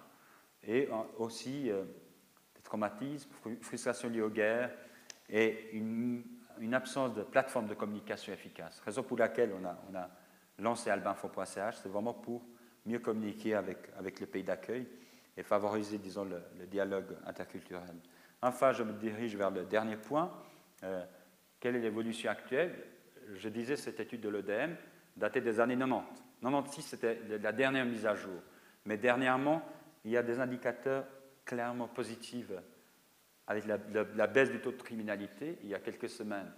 et aussi euh, des traumatismes, frustrations liées aux guerres et une, absence de plateforme de communication efficace. Raison pour laquelle on a, on a lancé albinfo.ch, c'est vraiment pour mieux communiquer avec, avec le pays d'accueil et favoriser, disons, le, dialogue interculturel. Enfin, je me dirige vers le dernier point. Euh, quelle est l'évolution actuelle? Je disais cette étude de l'EDM datée des années 90. 96, c'était la dernière mise à jour. Mais dernièrement, il y a des indicateurs clairement positive avec la, baisse du taux de criminalité. Il y a quelques semaines,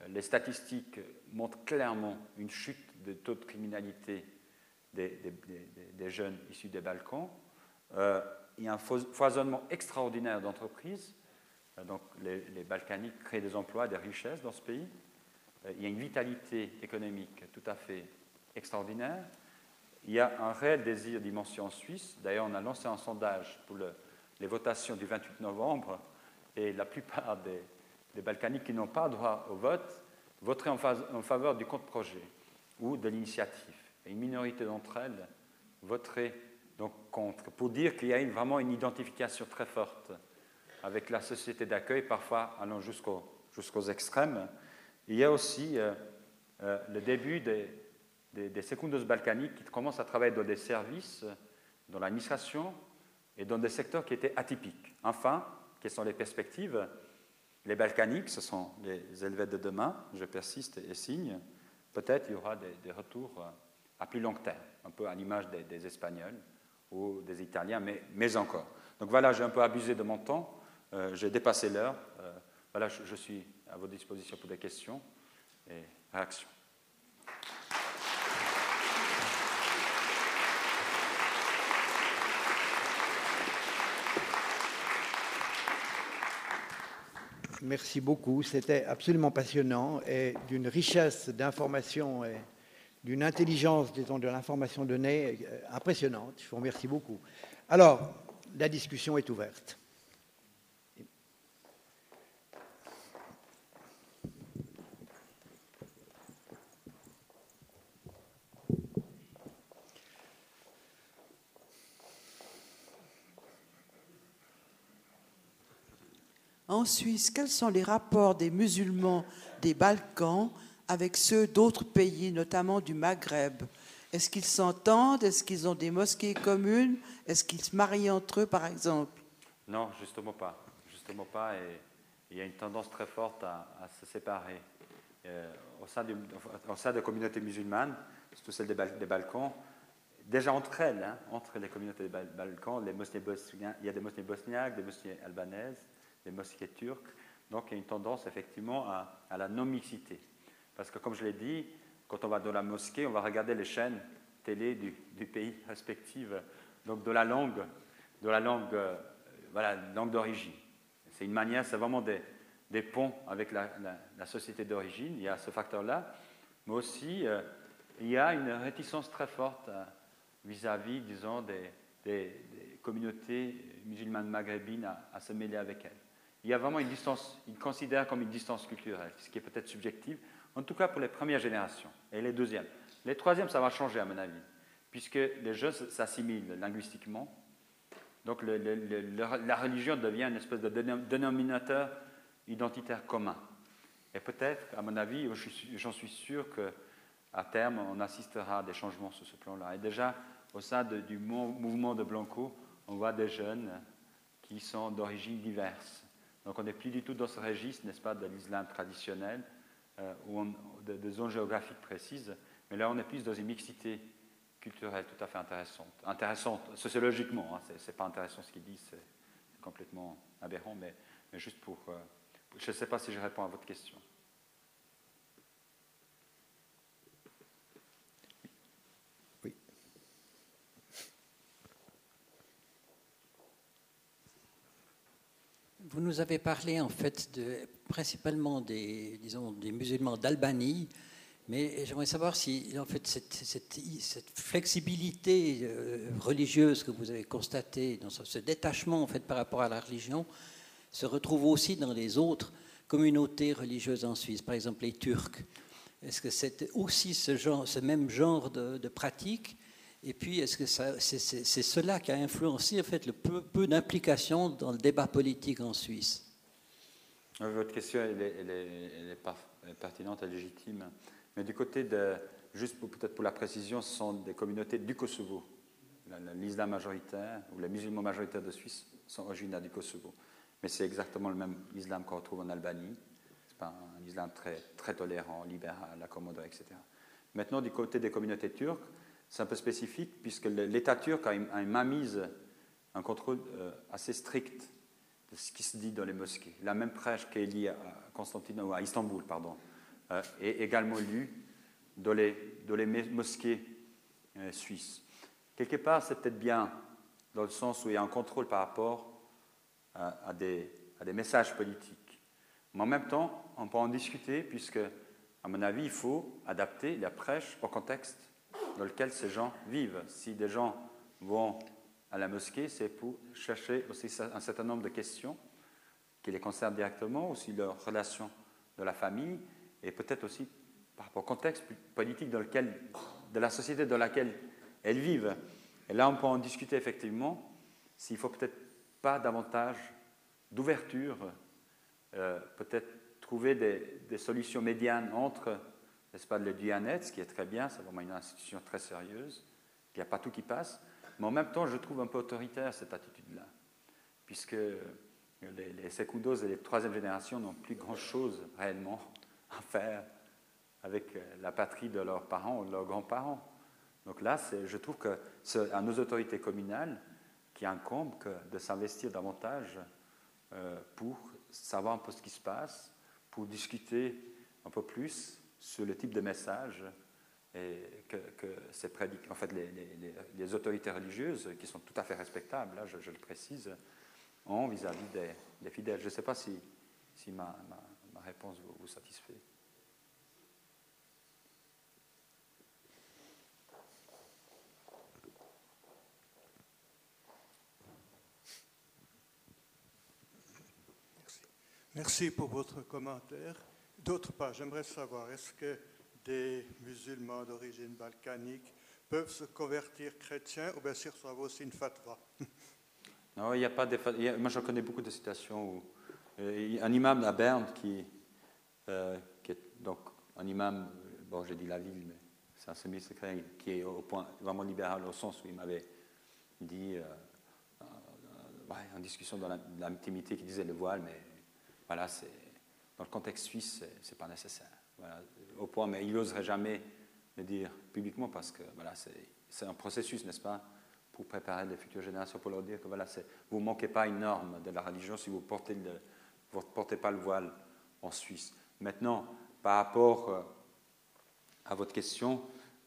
euh, les statistiques montrent clairement une chute du taux de criminalité des, jeunes issus des Balkans. Euh, il y a un foisonnement extraordinaire d'entreprises. Euh, donc les, Balkaniques créent des emplois, des richesses dans ce pays. il y a une vitalité économique tout à fait extraordinaire. Il y a un réel désir d'immension en Suisse. D'ailleurs, on a lancé un sondage pour les votations du 28 novembre et la plupart des, Balkaniques qui n'ont pas droit au vote voteraient en, faveur du compte projet ou de l'initiative. Et une minorité d'entre elles voterait donc pour dire qu'il y a vraiment une identification très forte avec la société d'accueil, parfois allant jusqu'aux extrêmes. Il y a aussi euh, euh, le début des, des, secundos balkaniques qui commencent à travailler dans des services, dans l'administration et dans des secteurs qui étaient atypiques. Enfin, quelles sont les perspectives? Les balkaniques, ce sont les Helvètes de demain, je persiste et signe. Peut-être il y aura des, retours à plus long terme, un peu à l'image des, Espagnols ou des Italiens, mais, mais encore. Donc voilà, j'ai un peu abusé de mon temps, euh, j'ai dépassé l'heure. Euh, voilà, je, je suis à votre disposition pour des questions et réactions. Merci beaucoup. C'était absolument passionnant et d'une richesse d'informations et d'une intelligence, disons, de l'information donnée euh, impressionnante. Je vous remercie beaucoup. Alors, la discussion est ouverte. En Suisse, quels sont les rapports des musulmans des Balkans avec ceux d'autres pays, notamment du Maghreb Est-ce qu'ils s'entendent? Est-ce qu'ils ont des mosquées communes? Est-ce qu'ils se marient entre eux, par exemple? Non, justement pas. Justement pas. Et il y a une tendance très forte à, se séparer. Euh, au, sein de, sein des communautés musulmanes, surtout celles des, Balkans, déjà entre elles, hein, entre les communautés des Balkans, les mosquées il y a des mosquées bosniaques, des mosquées albanaises, les mosquées turques. Donc il y a une tendance effectivement à, la non-mixité. Parce que comme je l'ai dit, quand on va dans la mosquée, on va regarder les chaînes télé du, pays respectif, donc de la langue, de la langue, euh, voilà, langue d'origine. C'est une manière, c'est vraiment des, ponts avec la, société d'origine. Il y a ce facteur-là, mais aussi euh, il y a une réticence très forte euh, vis-à-vis, disons, des, communautés musulmanes maghrébines à, se mêler avec elles il y a vraiment une distance, il considère comme une distance culturelle, ce qui est peut-être subjectif, en tout cas pour les premières générations et les deuxièmes. Les troisièmes, ça va changer à mon avis, puisque les jeunes s'assimilent linguistiquement. Donc la religion devient une espèce de dénominateur identitaire commun. Et peut-être, à mon avis, j'en suis sûr qu'à terme, on assistera à des changements sur ce plan-là. Et déjà, au sein du mouvement de Blanco, on voit des jeunes qui sont d'origine diverses donc on n'est plus du tout dans ce registre, n'est-ce pas, de l'islam traditionnel, euh, ou de, zones géographiques précises, mais là on est plus dans une mixité culturelle tout à fait intéressante. Intéressante sociologiquement, hein, ce n'est pas intéressant ce qu'il dit, c'est complètement aberrant, mais, juste pour... Euh, je ne sais pas si je réponds à votre question. Vous nous avez parlé en fait de, principalement des, disons, des musulmans d'Albanie, mais j'aimerais savoir si en fait cette, flexibilité euh, religieuse que vous avez constatée, dans ce, détachement en fait par rapport à la religion, se retrouve aussi dans les autres communautés religieuses en Suisse, par exemple les Turcs. Est-ce que c'est aussi ce, genre, même genre de, de pratique? Et puis, est-ce que c'est, cela qui a influencé en fait, le peu, d'implication dans le débat politique en Suisse? Votre question, elle est, pertinente et légitime. Mais du côté de, juste peut-être pour la précision, ce sont des communautés du Kosovo. L'islam majoritaire, ou les musulmans majoritaires de Suisse sont originaires du Kosovo. Mais c'est exactement le même islam qu'on retrouve en Albanie. C'est pas un islam très, tolérant, libéral, accommodant, etc. Maintenant, du côté des communautés turques, c'est un peu spécifique puisque l'État turc a une, mainmise un contrôle assez strict ce qui se dit dans les mosquées. La même prêche qui est liée à Constantinople, à Istanbul, pardon, est également lue dans les, mosquées suisses. Quelque part, c'est peut-être bien dans le sens où il y a un contrôle par rapport à, des, à des messages politiques. Mais en même temps, on peut en discuter puisque, à mon avis, il faut adapter la prêche au contexte dans lequel ces gens vivent. Si des gens vont à la mosquée, c'est pour chercher aussi un certain nombre de questions qui les concernent directement, aussi leur relation de la famille, et peut-être aussi par rapport au contexte politique dans lequel, de la société dans laquelle elles vivent. Et là, on peut en discuter effectivement s'il faut peut-être pas davantage d'ouverture, euh, peut-être trouver des, solutions médianes entre, n'est-ce pas, le Dianet, ce qui est très bien, c'est vraiment une institution très sérieuse, il n'y a pas tout qui passe, mais en même temps, je trouve un peu autoritaire cette attitude-là, puisque les, les et les troisième générations n'ont plus grand-chose réellement à faire avec la patrie de leurs parents ou de leurs grands-parents. Donc là, je trouve que c'est à nos autorités communales qui incombe de s'investir davantage euh, pour savoir un peu ce qui se passe, pour discuter un peu plus sur le type de message et que, c'est prédiqué. En fait, les, autorités religieuses, qui sont tout à fait respectables, là, je, le précise, ont vis-à-vis des, fidèles. Je ne sais pas si, ma, réponse vous satisfait. Merci pour votre commentaire. D'autre part, j'aimerais savoir, est-ce que des musulmans d'origine balkanique peuvent se convertir chrétiens ou bien s'ils reçoivent aussi une fatwa Non, il n'y a pas de... Moi, je connais beaucoup de situations où euh, un imam à Berne qui, euh, qui est donc un imam, bon, j'ai dit la ville, mais c'est un semi-secret, qui est au point vraiment libéral au sens où il m'avait dit, euh, en discussion dans l'intimité, qui disait le voile, mais voilà, dans le contexte suisse, ce n'est pas nécessaire. Au point, mais il n'oserait jamais le dire publiquement parce que voilà, c'est un processus, n'est-ce pas, pour préparer les futures générations, pour leur dire que voilà, vous ne manquez pas une norme de la religion si vous ne portez, portez pas le voile en Suisse. Maintenant, par rapport euh, à votre question,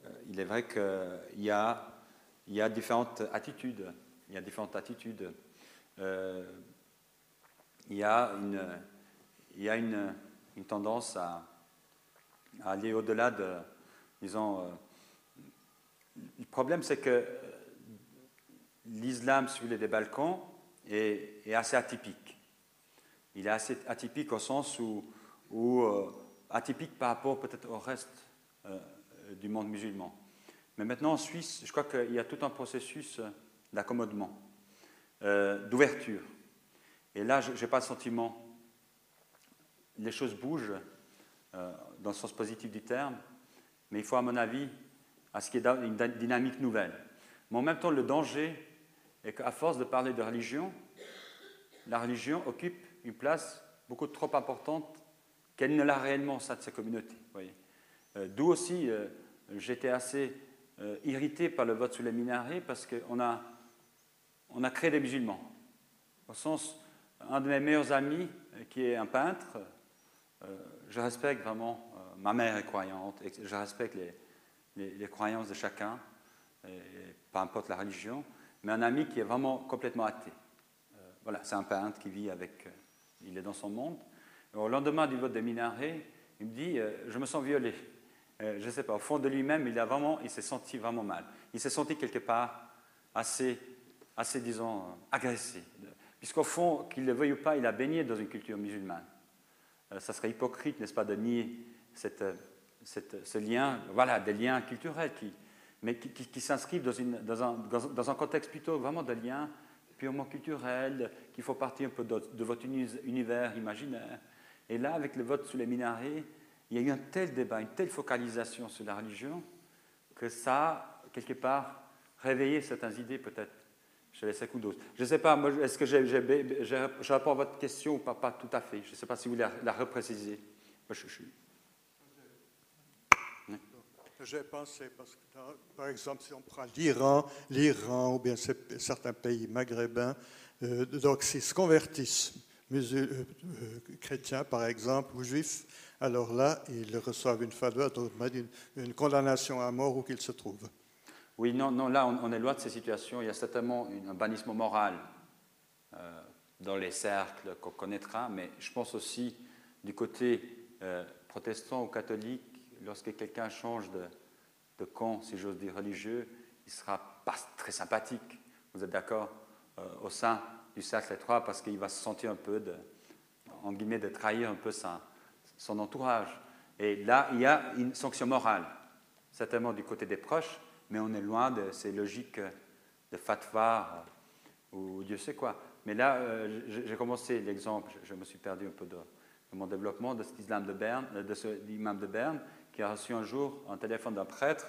euh, il est vrai qu'il y a, y a différentes attitudes. Il y a différentes attitudes. Euh, il y a une, il y a une, tendance à, aller au-delà de, disons, euh, le problème c'est que euh, l'islam celui des Balkans est, assez atypique. Il est assez atypique au sens où, euh, atypique par rapport peut-être au reste du monde musulman. Mais maintenant en Suisse, je crois qu'il y a tout un processus d'accommodement, d'ouverture. Et là, je n'ai pas le sentiment les choses bougent dans le sens positif du terme, mais il faut, à mon avis, à ce qu'il y ait une dynamique nouvelle. Mais en même temps, le danger est qu'à force de parler de religion, la religion occupe une place beaucoup trop importante qu'elle ne l'a réellement sein de sa communauté. Euh, d'où aussi, euh, j'étais assez irrité par le vote sur les minarets parce qu'on a, on a créé des musulmans. Au sens, un de mes meilleurs amis, qui est un peintre, euh, je respecte vraiment, euh, ma mère est croyante, je respecte les, croyances de chacun, et, peu importe la religion, mais un ami qui est vraiment complètement athée. Euh, voilà, c'est un peintre qui vit avec, il est dans son monde. au lendemain du vote des minarets, il me dit, je me sens violé. je ne sais pas, au fond de lui-même, il, il s'est senti vraiment mal. Il s'est senti quelque part assez, assez disons, agressé. Puisqu'au fond, qu'il le veuille ou pas, il a baigné dans une culture musulmane. Euh, ça serait hypocrite, n'est-ce pas, de nier euh, ce lien, voilà, des liens culturels, qui, mais qui, s'inscrivent dans, un, contexte plutôt vraiment de liens purement culturels, qu'il faut partir un peu de, votre univers imaginaire. Et là, avec le vote sur les minarets, il y a eu un tel débat, une telle focalisation sur la religion, que ça quelque part, réveillé certaines idées peut-être je laisse. Je ne sais pas, est-ce que je réponds à votre question ou pas, pas tout à fait Je ne sais pas si vous voulez la, repréciser. J'ai pensé, parce que par exemple, si on prend l'Iran, l'Iran ou bien certains pays maghrébins, euh, donc s'ils se convertissent, euh, euh, chrétiens par exemple, ou juifs, alors là, ils reçoivent une fatwa, une, une condamnation à mort où qu'ils se trouvent. Oui, non, non là, on, est loin de ces situations. Il y a certainement un bannissement moral dans les cercles qu'on connaîtra, mais je pense aussi du côté protestant ou catholique, lorsque quelqu'un change de, de camp, si j'ose dire, religieux, il ne sera pas très sympathique. Vous êtes d'accord euh, Au sein du cercle étroit, parce qu'il va se sentir un peu, de, en guillemets, de trahir un peu son entourage. Et là, il y a une sanction morale, certainement du côté des proches, mais on est loin de ces logiques de fatwa euh, ou Dieu sait quoi. Mais là, euh, j'ai commencé l'exemple, je me suis perdu un peu de, mon développement de cet ce imam de Berne, qui a reçu un jour un téléphone d'un prêtre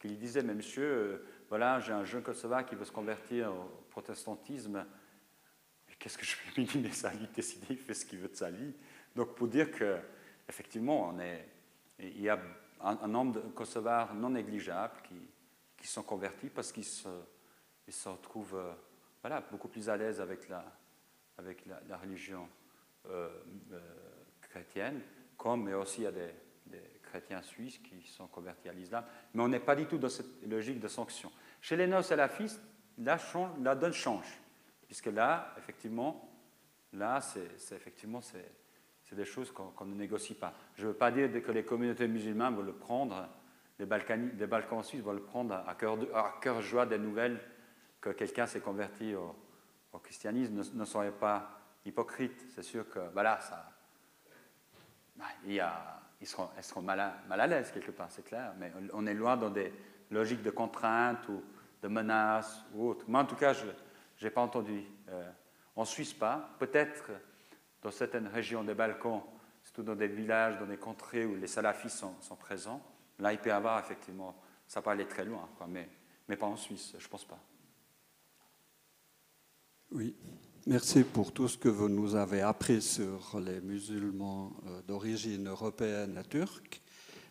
qui lui disait Mais monsieur, euh, voilà, j'ai un jeune kosovar qui veut se convertir au protestantisme. Qu'est-ce que je lui dire? Mais décidée, il fait ce qu'il veut de sa vie. Donc, pour dire que, effectivement, il y a un, nombre de kosovars non négligeables qui, qui sont convertis parce qu'ils se, ils se retrouvent euh, voilà, beaucoup plus à l'aise avec la, avec la, religion euh, chrétienne, comme mais aussi il y a des, chrétiens suisses qui sont convertis à l'islam. Mais on n'est pas du tout dans cette logique de sanction. Chez les néo-salafistes, la, la donne change, puisque là, effectivement, là, c'est effectivement c'est des choses qu'on ne négocie pas. Je ne veux pas dire que les communautés musulmanes le prendre, les, Balkans, les Balkans suisses vont le prendre à cœur, cœur joie des nouvelles que quelqu'un s'est converti au, christianisme. Ne, ne soyez pas hypocrites. C'est sûr que voilà, ça, bah, il y a, ils seront, elles seront mal à, l'aise quelque part, c'est clair, mais on est loin dans des logiques de contraintes ou de menaces ou autres. Moi, en tout cas, je n'ai pas entendu. Euh, en Suisse, pas. Peut-être dans certaines régions des Balkans, surtout dans des villages, dans des contrées où les salafistes sont, sont présents, y avoir effectivement, ça peut aller très loin, mais, mais pas en Suisse, je ne pense pas. Oui. Merci pour tout ce que vous nous avez appris sur les musulmans euh, d'origine européenne et turque.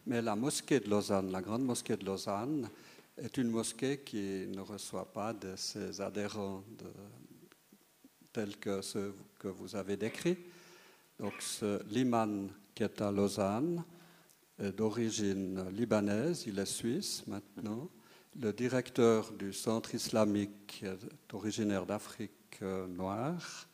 Mais la mosquée de Lausanne, la grande mosquée de Lausanne, est une mosquée qui ne reçoit pas de ses adhérents tels que ceux que vous avez décrits. Donc l'imam qui est à Lausanne d'origine libanaise, il est suisse maintenant. Le directeur du centre islamique est originaire d'Afrique noirs.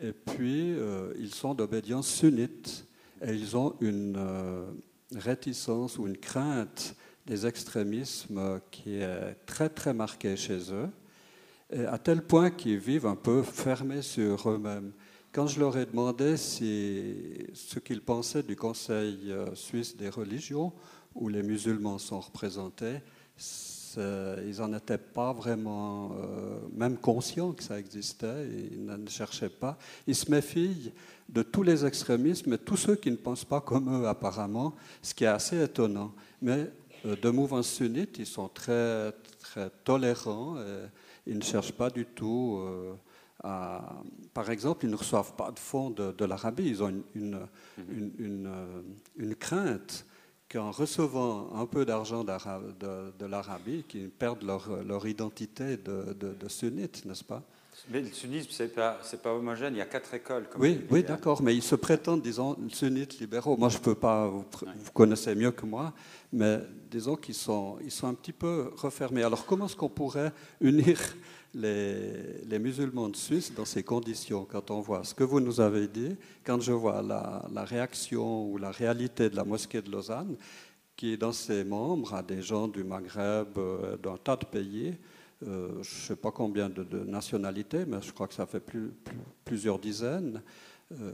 Et puis, euh, ils sont d'obédience sunnite. Et ils ont une euh, réticence ou une crainte des extrémismes qui est très, très marquée chez eux. Et à tel point qu'ils vivent un peu fermés sur eux-mêmes. Quand je leur ai demandé ce qu'ils pensaient du Conseil euh, suisse des religions, où les musulmans sont représentés, ils n'en étaient pas vraiment euh, même conscients que ça existait, ils ne cherchaient pas. Ils se méfient de tous les extrémismes et tous ceux qui ne pensent pas comme eux apparemment, ce qui est assez étonnant. Mais euh, de mouvance sunnite, ils sont très, très tolérants, et ils ne cherchent pas du tout. Par exemple, ils ne reçoivent pas de fonds de, l'Arabie, ils ont une, une, une, une crainte qu'en recevant un peu d'argent de, de l'Arabie, qu'ils perdent leur, leur identité de, de, sunnite, n'est-ce pas? Mais le sunnisme, ce n'est pas, pas, homogène, il y a quatre écoles. oui, oui d'accord, mais ils se prétendent, disons, sunnites libéraux. Moi, je ne peux pas, vous, vous, connaissez mieux que moi, mais disons qu'ils sont, ils sont un petit peu refermés. Alors, comment est-ce qu'on pourrait unir les, musulmans de Suisse dans ces conditions, quand on voit ce que vous nous avez dit, quand je vois la, réaction ou la réalité de la mosquée de Lausanne, qui dans ses membres a des gens du Maghreb, euh, d'un tas de pays, euh, je ne sais pas combien de, nationalités, mais je crois que ça fait plusieurs dizaines, euh,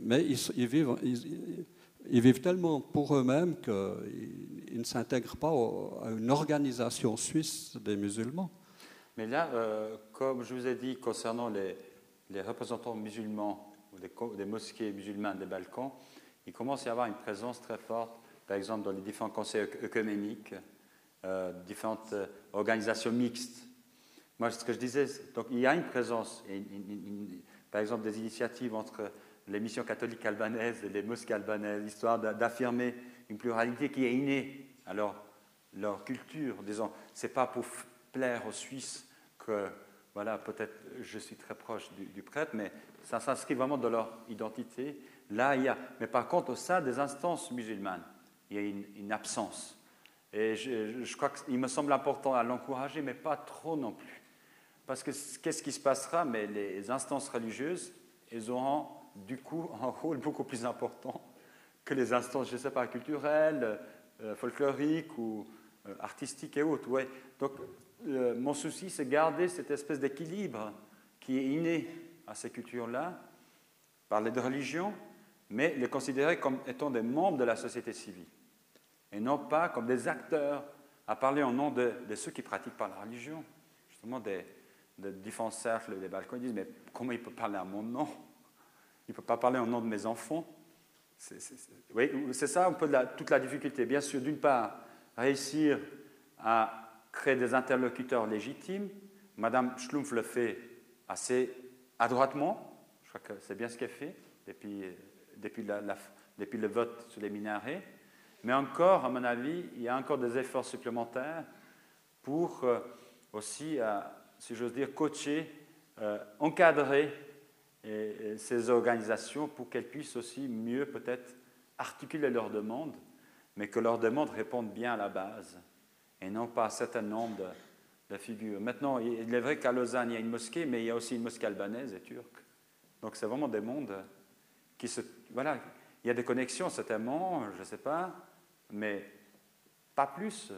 mais ils, vivent... Ils, vivent tellement pour eux-mêmes qu'ils ne s'intègrent pas à une organisation suisse des musulmans. Mais là, euh, comme je vous ai dit concernant les, représentants musulmans ou des, mosquées musulmanes des Balkans, il commence à y avoir une présence très forte, par exemple dans les différents conseils œcuméniques, euh, différentes euh, organisations mixtes. Moi, ce que je disais, donc il y a une présence, par exemple des initiatives entre les missions catholiques albanaises et les mosquées albanaises, histoire d'affirmer une pluralité qui est innée. Alors, leur culture. Disons, c'est pas pour plaire aux Suisses que, voilà, peut-être je suis très proche du, prêtre, mais ça s'inscrit vraiment dans leur identité. Là, il y a, mais par contre, au sein des instances musulmanes, il y a une, absence. Et je, crois qu'il me semble important à l'encourager, mais pas trop non plus. Parce que qu'est-ce qui se passera? Mais les instances religieuses, elles auront du coup un rôle beaucoup plus important que les instances, je ne sais pas, culturelles, euh, folkloriques ou euh, artistiques et autres. Ouais. Donc, euh, mon souci, c'est garder cette espèce d'équilibre qui est inné à ces cultures-là, parler de religion, mais les considérer comme étant des membres de la société civile, et non pas comme des acteurs, à parler en nom de, ceux qui pratiquent par la religion, justement des, différents cercles, des balcons, ils disent, mais comment il peut parler à mon nom? Il ne peut pas parler au nom de mes enfants oui, c'est ça un peu toute la difficulté. Bien sûr, d'une part, réussir à créer des interlocuteurs légitimes. Madame Schlumpf le fait assez adroitement. Je crois que c'est bien ce qu'elle fait depuis, depuis, le vote sur les minarets. Mais encore, à mon avis, il y a encore des efforts supplémentaires pour euh, aussi, euh, si j'ose dire, coacher, euh, encadrer ces organisations pour qu'elles puissent aussi mieux peut-être articuler leurs demandes, mais que leurs demandes répondent bien à la base et non pas un certain nombre de, figures. Maintenant, il est vrai qu'à Lausanne, il y a une mosquée, mais il y a aussi une mosquée albanaise et turque. Donc c'est vraiment des mondes qui se... Voilà, il y a des connexions certainement, je ne sais pas, mais pas plus.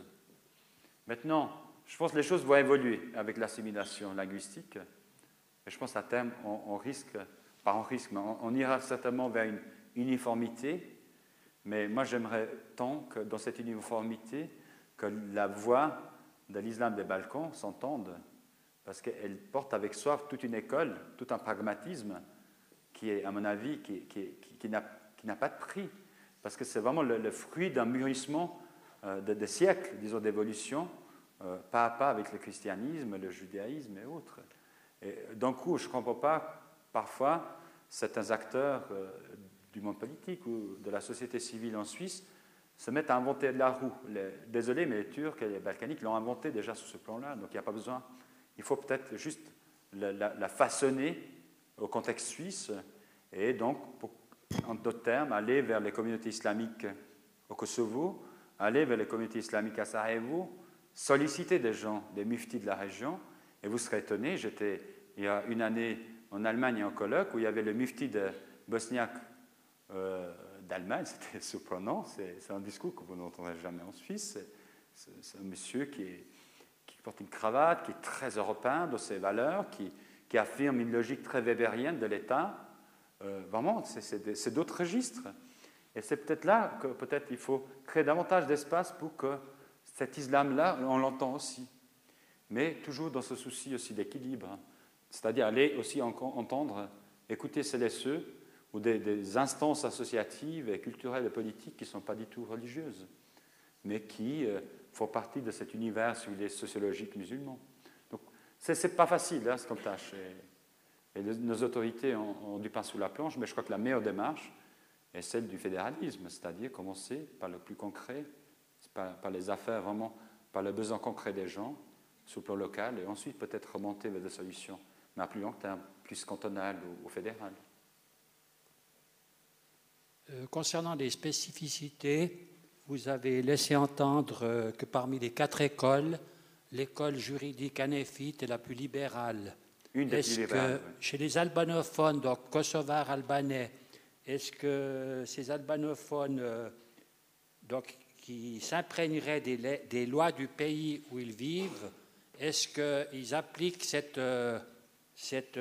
Maintenant, je pense que les choses vont évoluer avec l'assimilation linguistique. Et je pense à terme, on, risque, pas on risque, mais on, ira certainement vers une uniformité. Mais moi, j'aimerais tant que dans cette uniformité, que la voix de l'islam des Balkans s'entende, parce qu'elle porte avec soi toute une école, tout un pragmatisme qui est, à mon avis, qui, n'a pas de prix, parce que c'est vraiment le, fruit d'un mûrissement euh, de, siècles, disons, d'évolution, euh, pas à pas avec le christianisme, le judaïsme et autres. D'un coup, je ne comprends pas parfois certains acteurs euh, du monde politique ou de la société civile en Suisse se mettent à inventer de la roue. désolé, mais les Turcs et les Balkaniques l'ont inventé déjà sur ce plan-là, donc il n'y a pas besoin. Il faut peut-être juste la, façonner au contexte suisse et donc, en d'autres termes, aller vers les communautés islamiques au Kosovo, aller vers les communautés islamiques à Sarajevo, solliciter des gens, des muftis de la région, et vous serez étonné, j'étais il y a une année en Allemagne en colloque où il y avait le mufti de Bosniaque euh, d'Allemagne, c'était surprenant, c'est un discours que vous n'entendrez jamais en Suisse. C'est un monsieur qui, porte une cravate, qui est très européen dans ses valeurs, qui, affirme une logique très weberienne de l'État. Euh, vraiment, c'est d'autres registres. Et c'est peut-être là que peut-être il faut créer davantage d'espace pour que cet islam-là, on l'entend aussi. Mais toujours dans ce souci aussi d'équilibre. C'est-à-dire aller aussi entendre, écouter celles et ceux ou des, instances associatives et culturelles et politiques qui ne sont pas du tout religieuses, mais qui euh, font partie de cet univers sociologique musulman. Donc, ce n'est pas facile, hein, comme tâche. Et, nos autorités ont, du pain sous la planche, mais je crois que la meilleure démarche est celle du fédéralisme, c'est-à-dire commencer par le plus concret, par, les affaires vraiment, par le besoin concret des gens, sur le plan local, et ensuite peut-être remonter vers des solutions, mais à plus long terme, plus cantonales ou, ou fédérales. Euh, concernant les spécificités, vous avez laissé entendre euh, que parmi les quatre écoles, l'école juridique anéphite est la plus libérale. Une des plus libérales. chez les albanophones, donc kosovars albanais, est-ce que ces albanophones euh, donc, qui s'imprègneraient des, lois du pays où ils vivent, est-ce qu'ils appliquent cette, cette,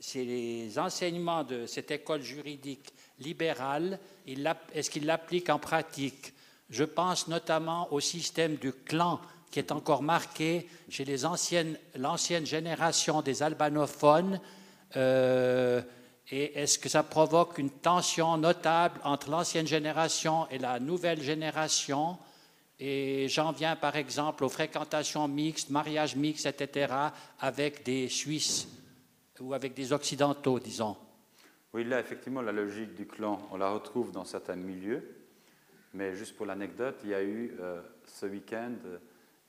ces enseignements de cette école juridique libéral, est-ce qu'il l'applique en pratique? Je pense notamment au système du clan qui est encore marqué chez l'ancienne génération des albanophones. Euh, et est-ce que ça provoque une tension notable entre l'ancienne génération et la nouvelle génération? Et j'en viens par exemple aux fréquentations mixtes, mariages mixtes, etc., avec des Suisses ou avec des Occidentaux, disons. Oui, là, effectivement, la logique du clan, on la retrouve dans certains milieux. Mais juste pour l'anecdote, il y a eu euh, ce week-end,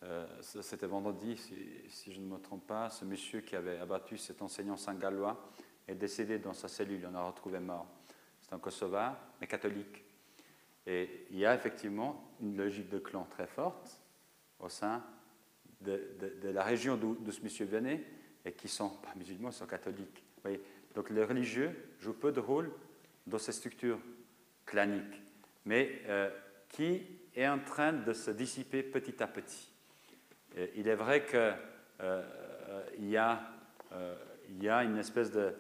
euh, c'était vendredi, si, je ne me trompe pas, ce monsieur qui avait abattu cet enseignant saint-gallois est décédé dans sa cellule, on l'a retrouvé mort. C'est un Kosovar, mais catholique. Et il y a effectivement une logique de clan très forte au sein de, la région d'où ce monsieur venait et qui sont pas musulmans, ils sont catholiques. Donc les religieux jouent peu de rôle dans ces structures claniques, mais euh, qui est en train de se dissiper petit à petit? il est vrai qu'il euh, euh, y, a, y a une espèce de...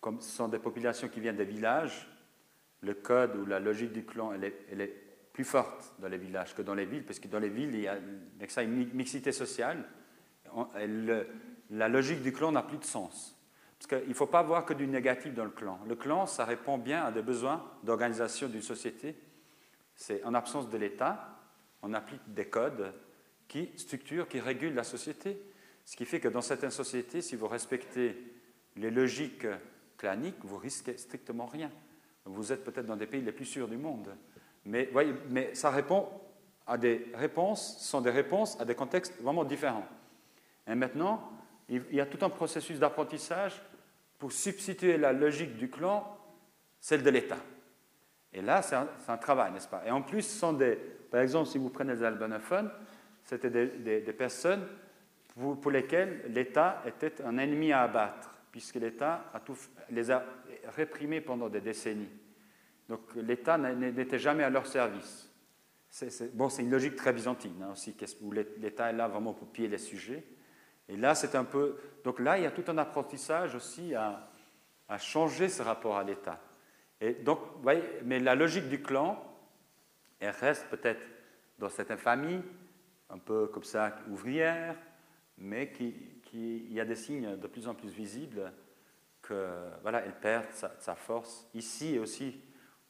Comme ce sont des populations qui viennent des villages, le code ou la logique du clan, elle est, elle est plus forte dans les villages que dans les villes, parce que dans les villes, il y a une mixité sociale. la logique du clan n'a plus de sens. Parce qu'il ne faut pas voir que du négatif dans le clan. Le clan, ça répond bien à des besoins d'organisation d'une société. C'est en absence de l'État, on applique des codes qui structurent, qui régulent la société. Ce qui fait que dans certaines sociétés, si vous respectez les logiques claniques, vous risquez strictement rien. Vous êtes peut-être dans des pays les plus sûrs du monde. Mais, ça répond à des réponses, sont des réponses à des contextes vraiment différents. Et maintenant, il y a tout un processus d'apprentissage pour substituer la logique du clan, celle de l'État. Et là, c'est un, travail, n'est-ce pas? Et en plus, ce sont des, par exemple, si vous prenez les albanophones, c'était des, personnes pour, lesquelles l'État était un ennemi à abattre, puisque l'État les a réprimés pendant des décennies. Donc l'État n'était jamais à leur service. bon, c'est une logique très byzantine hein, aussi, où l'État est là vraiment pour piller les sujets. Et là, c'est un peu. Donc là, il y a tout un apprentissage aussi à, changer ce rapport à l'État. Et donc, mais la logique du clan, elle reste peut-être dans certaines familles, un peu comme ça, ouvrières, mais qui, il y a des signes de plus en plus visibles que voilà, elle perd sa, force ici et aussi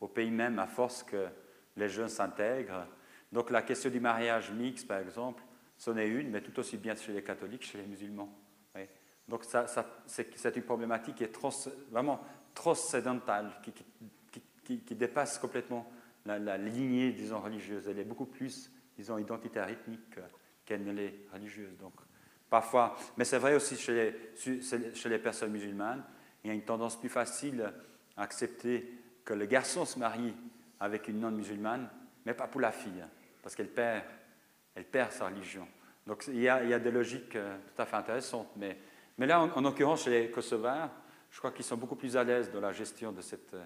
au pays même à force que les jeunes s'intègrent. Donc la question du mariage mixte, par exemple, c'en est une, mais tout aussi bien chez les catholiques, chez les musulmans. Donc c'est une problématique qui est vraiment transcendantale, qui, dépasse complètement la, lignée, disons, religieuse. Elle est beaucoup plus, disons, identitaire, ethnique qu'elle ne l'est religieuse. Donc, parfois, mais c'est vrai aussi chez les, chez les personnes musulmanes, il y a une tendance plus facile à accepter que le garçon se marie avec une non-musulmane, mais pas pour la fille, parce qu'elle perd elle perd sa religion. Donc il y a, des logiques euh, tout à fait intéressantes. Mais, mais là, en, l'occurrence, chez les Kosovars, je crois qu'ils sont beaucoup plus à l'aise dans la gestion de cette, euh,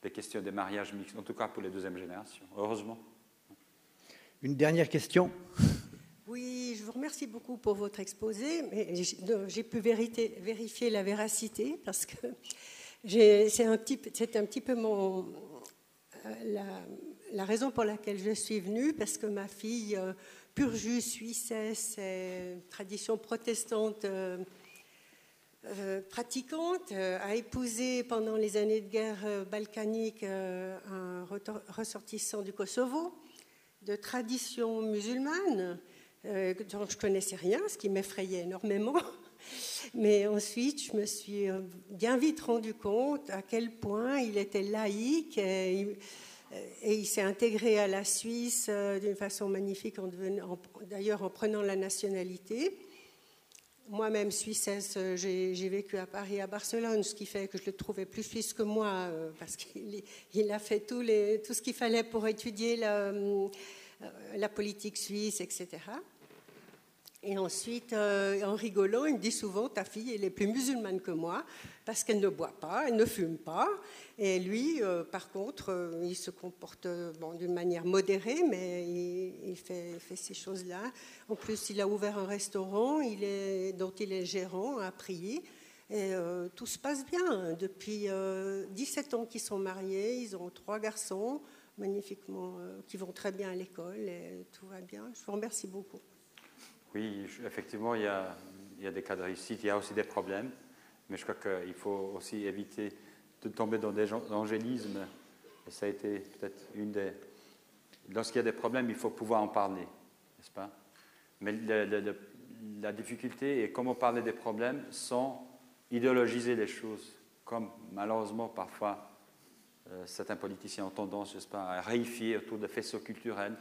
des questions des mariages mixtes, en tout cas pour les deuxièmes générations, heureusement. Une dernière question? Oui, je vous remercie beaucoup pour votre exposé, mais j'ai pu vérifier la véracité parce que c'est un, petit, un petit peu mon, euh, la, la, raison pour laquelle je suis venue, parce que ma fille purjus suissesse, tradition protestante euh, euh, pratiquante, euh, a épousé pendant les années de guerre balkanique un ressortissant du Kosovo, de tradition musulmane, dont je connaissais rien, ce qui m'effrayait énormément. Mais ensuite, je me suis bien vite rendu compte à quel point il était laïque. Et, et il s'est intégré à la Suisse euh, d'une façon magnifique, d'ailleurs en prenant la nationalité. Moi-même, suissesse, euh, j'ai vécu à Paris à Barcelone, ce qui fait que je le trouvais plus suisse que moi, parce qu'il a fait tout, ce qu'il fallait pour étudier la politique suisse, etc. Et ensuite, euh, en rigolant, il me dit souvent Ta fille, elle est plus musulmane que moi parce qu'elle ne boit pas, elle ne fume pas. Et lui, euh, par contre, euh, il se comporte bon, d'une manière modérée, mais il, fait, ces choses-là. En plus, il a ouvert un restaurant dont il est gérant à prier. Et tout se passe bien. Depuis 17 ans qu'ils sont mariés, ils ont trois garçons magnifiquement, qui vont très bien à l'école et tout va bien. Je vous remercie beaucoup. Oui, effectivement, il y, a, des cas de réussite, il y a aussi des problèmes, mais je crois qu'il faut aussi éviter de tomber dans des angélismes. Et ça a été peut-être une des. Lorsqu'il y a des problèmes, il faut pouvoir en parler, n'est-ce pas? Mais la difficulté est comment parler des problèmes sans idéologiser les choses, comme malheureusement parfois euh, certains politiciens ont tendance, sais pas, à réifier autour de faisceaux culturels.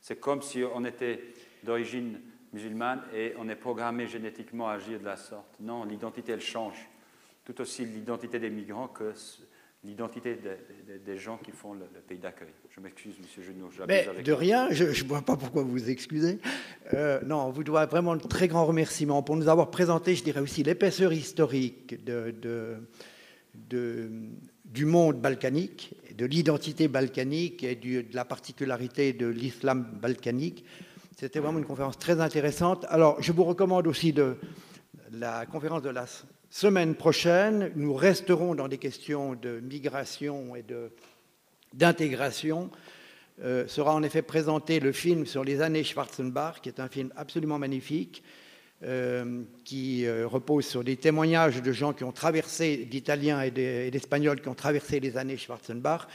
C'est comme si on était d'origine musulmane et on est programmé génétiquement à agir de la sorte. Non, l'identité, elle change. Tout aussi l'identité des migrants que l'identité des, gens qui font le, pays d'accueil. Je m'excuse, Monsieur Junot. Mais de rien, je ne vois pas pourquoi vous vous excusez. Euh, non, on vous doit vraiment de très grands remerciements pour nous avoir présenté, je dirais aussi, l'épaisseur historique de, de, du monde balkanique, de l'identité balkanique et de la particularité de l'islam balkanique. C'était vraiment une conférence très intéressante. Alors, je vous recommande aussi de la conférence de la semaine prochaine. Nous resterons dans des questions de migration et d'intégration. Euh, sera en effet présenté le film sur les années Schwarzenbach, qui est un film absolument magnifique, euh, qui euh, repose sur des témoignages de gens qui ont traversé, d'Italiens et d'Espagnols qui ont traversé les années Schwarzenbach.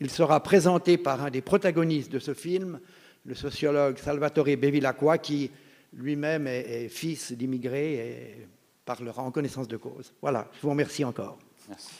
Il sera présenté par un des protagonistes de ce film, le sociologue Salvatore Bevilacqua, qui lui-même est, est, fils d'immigrés et parlera en connaissance de cause. Voilà, je vous remercie encore. Merci.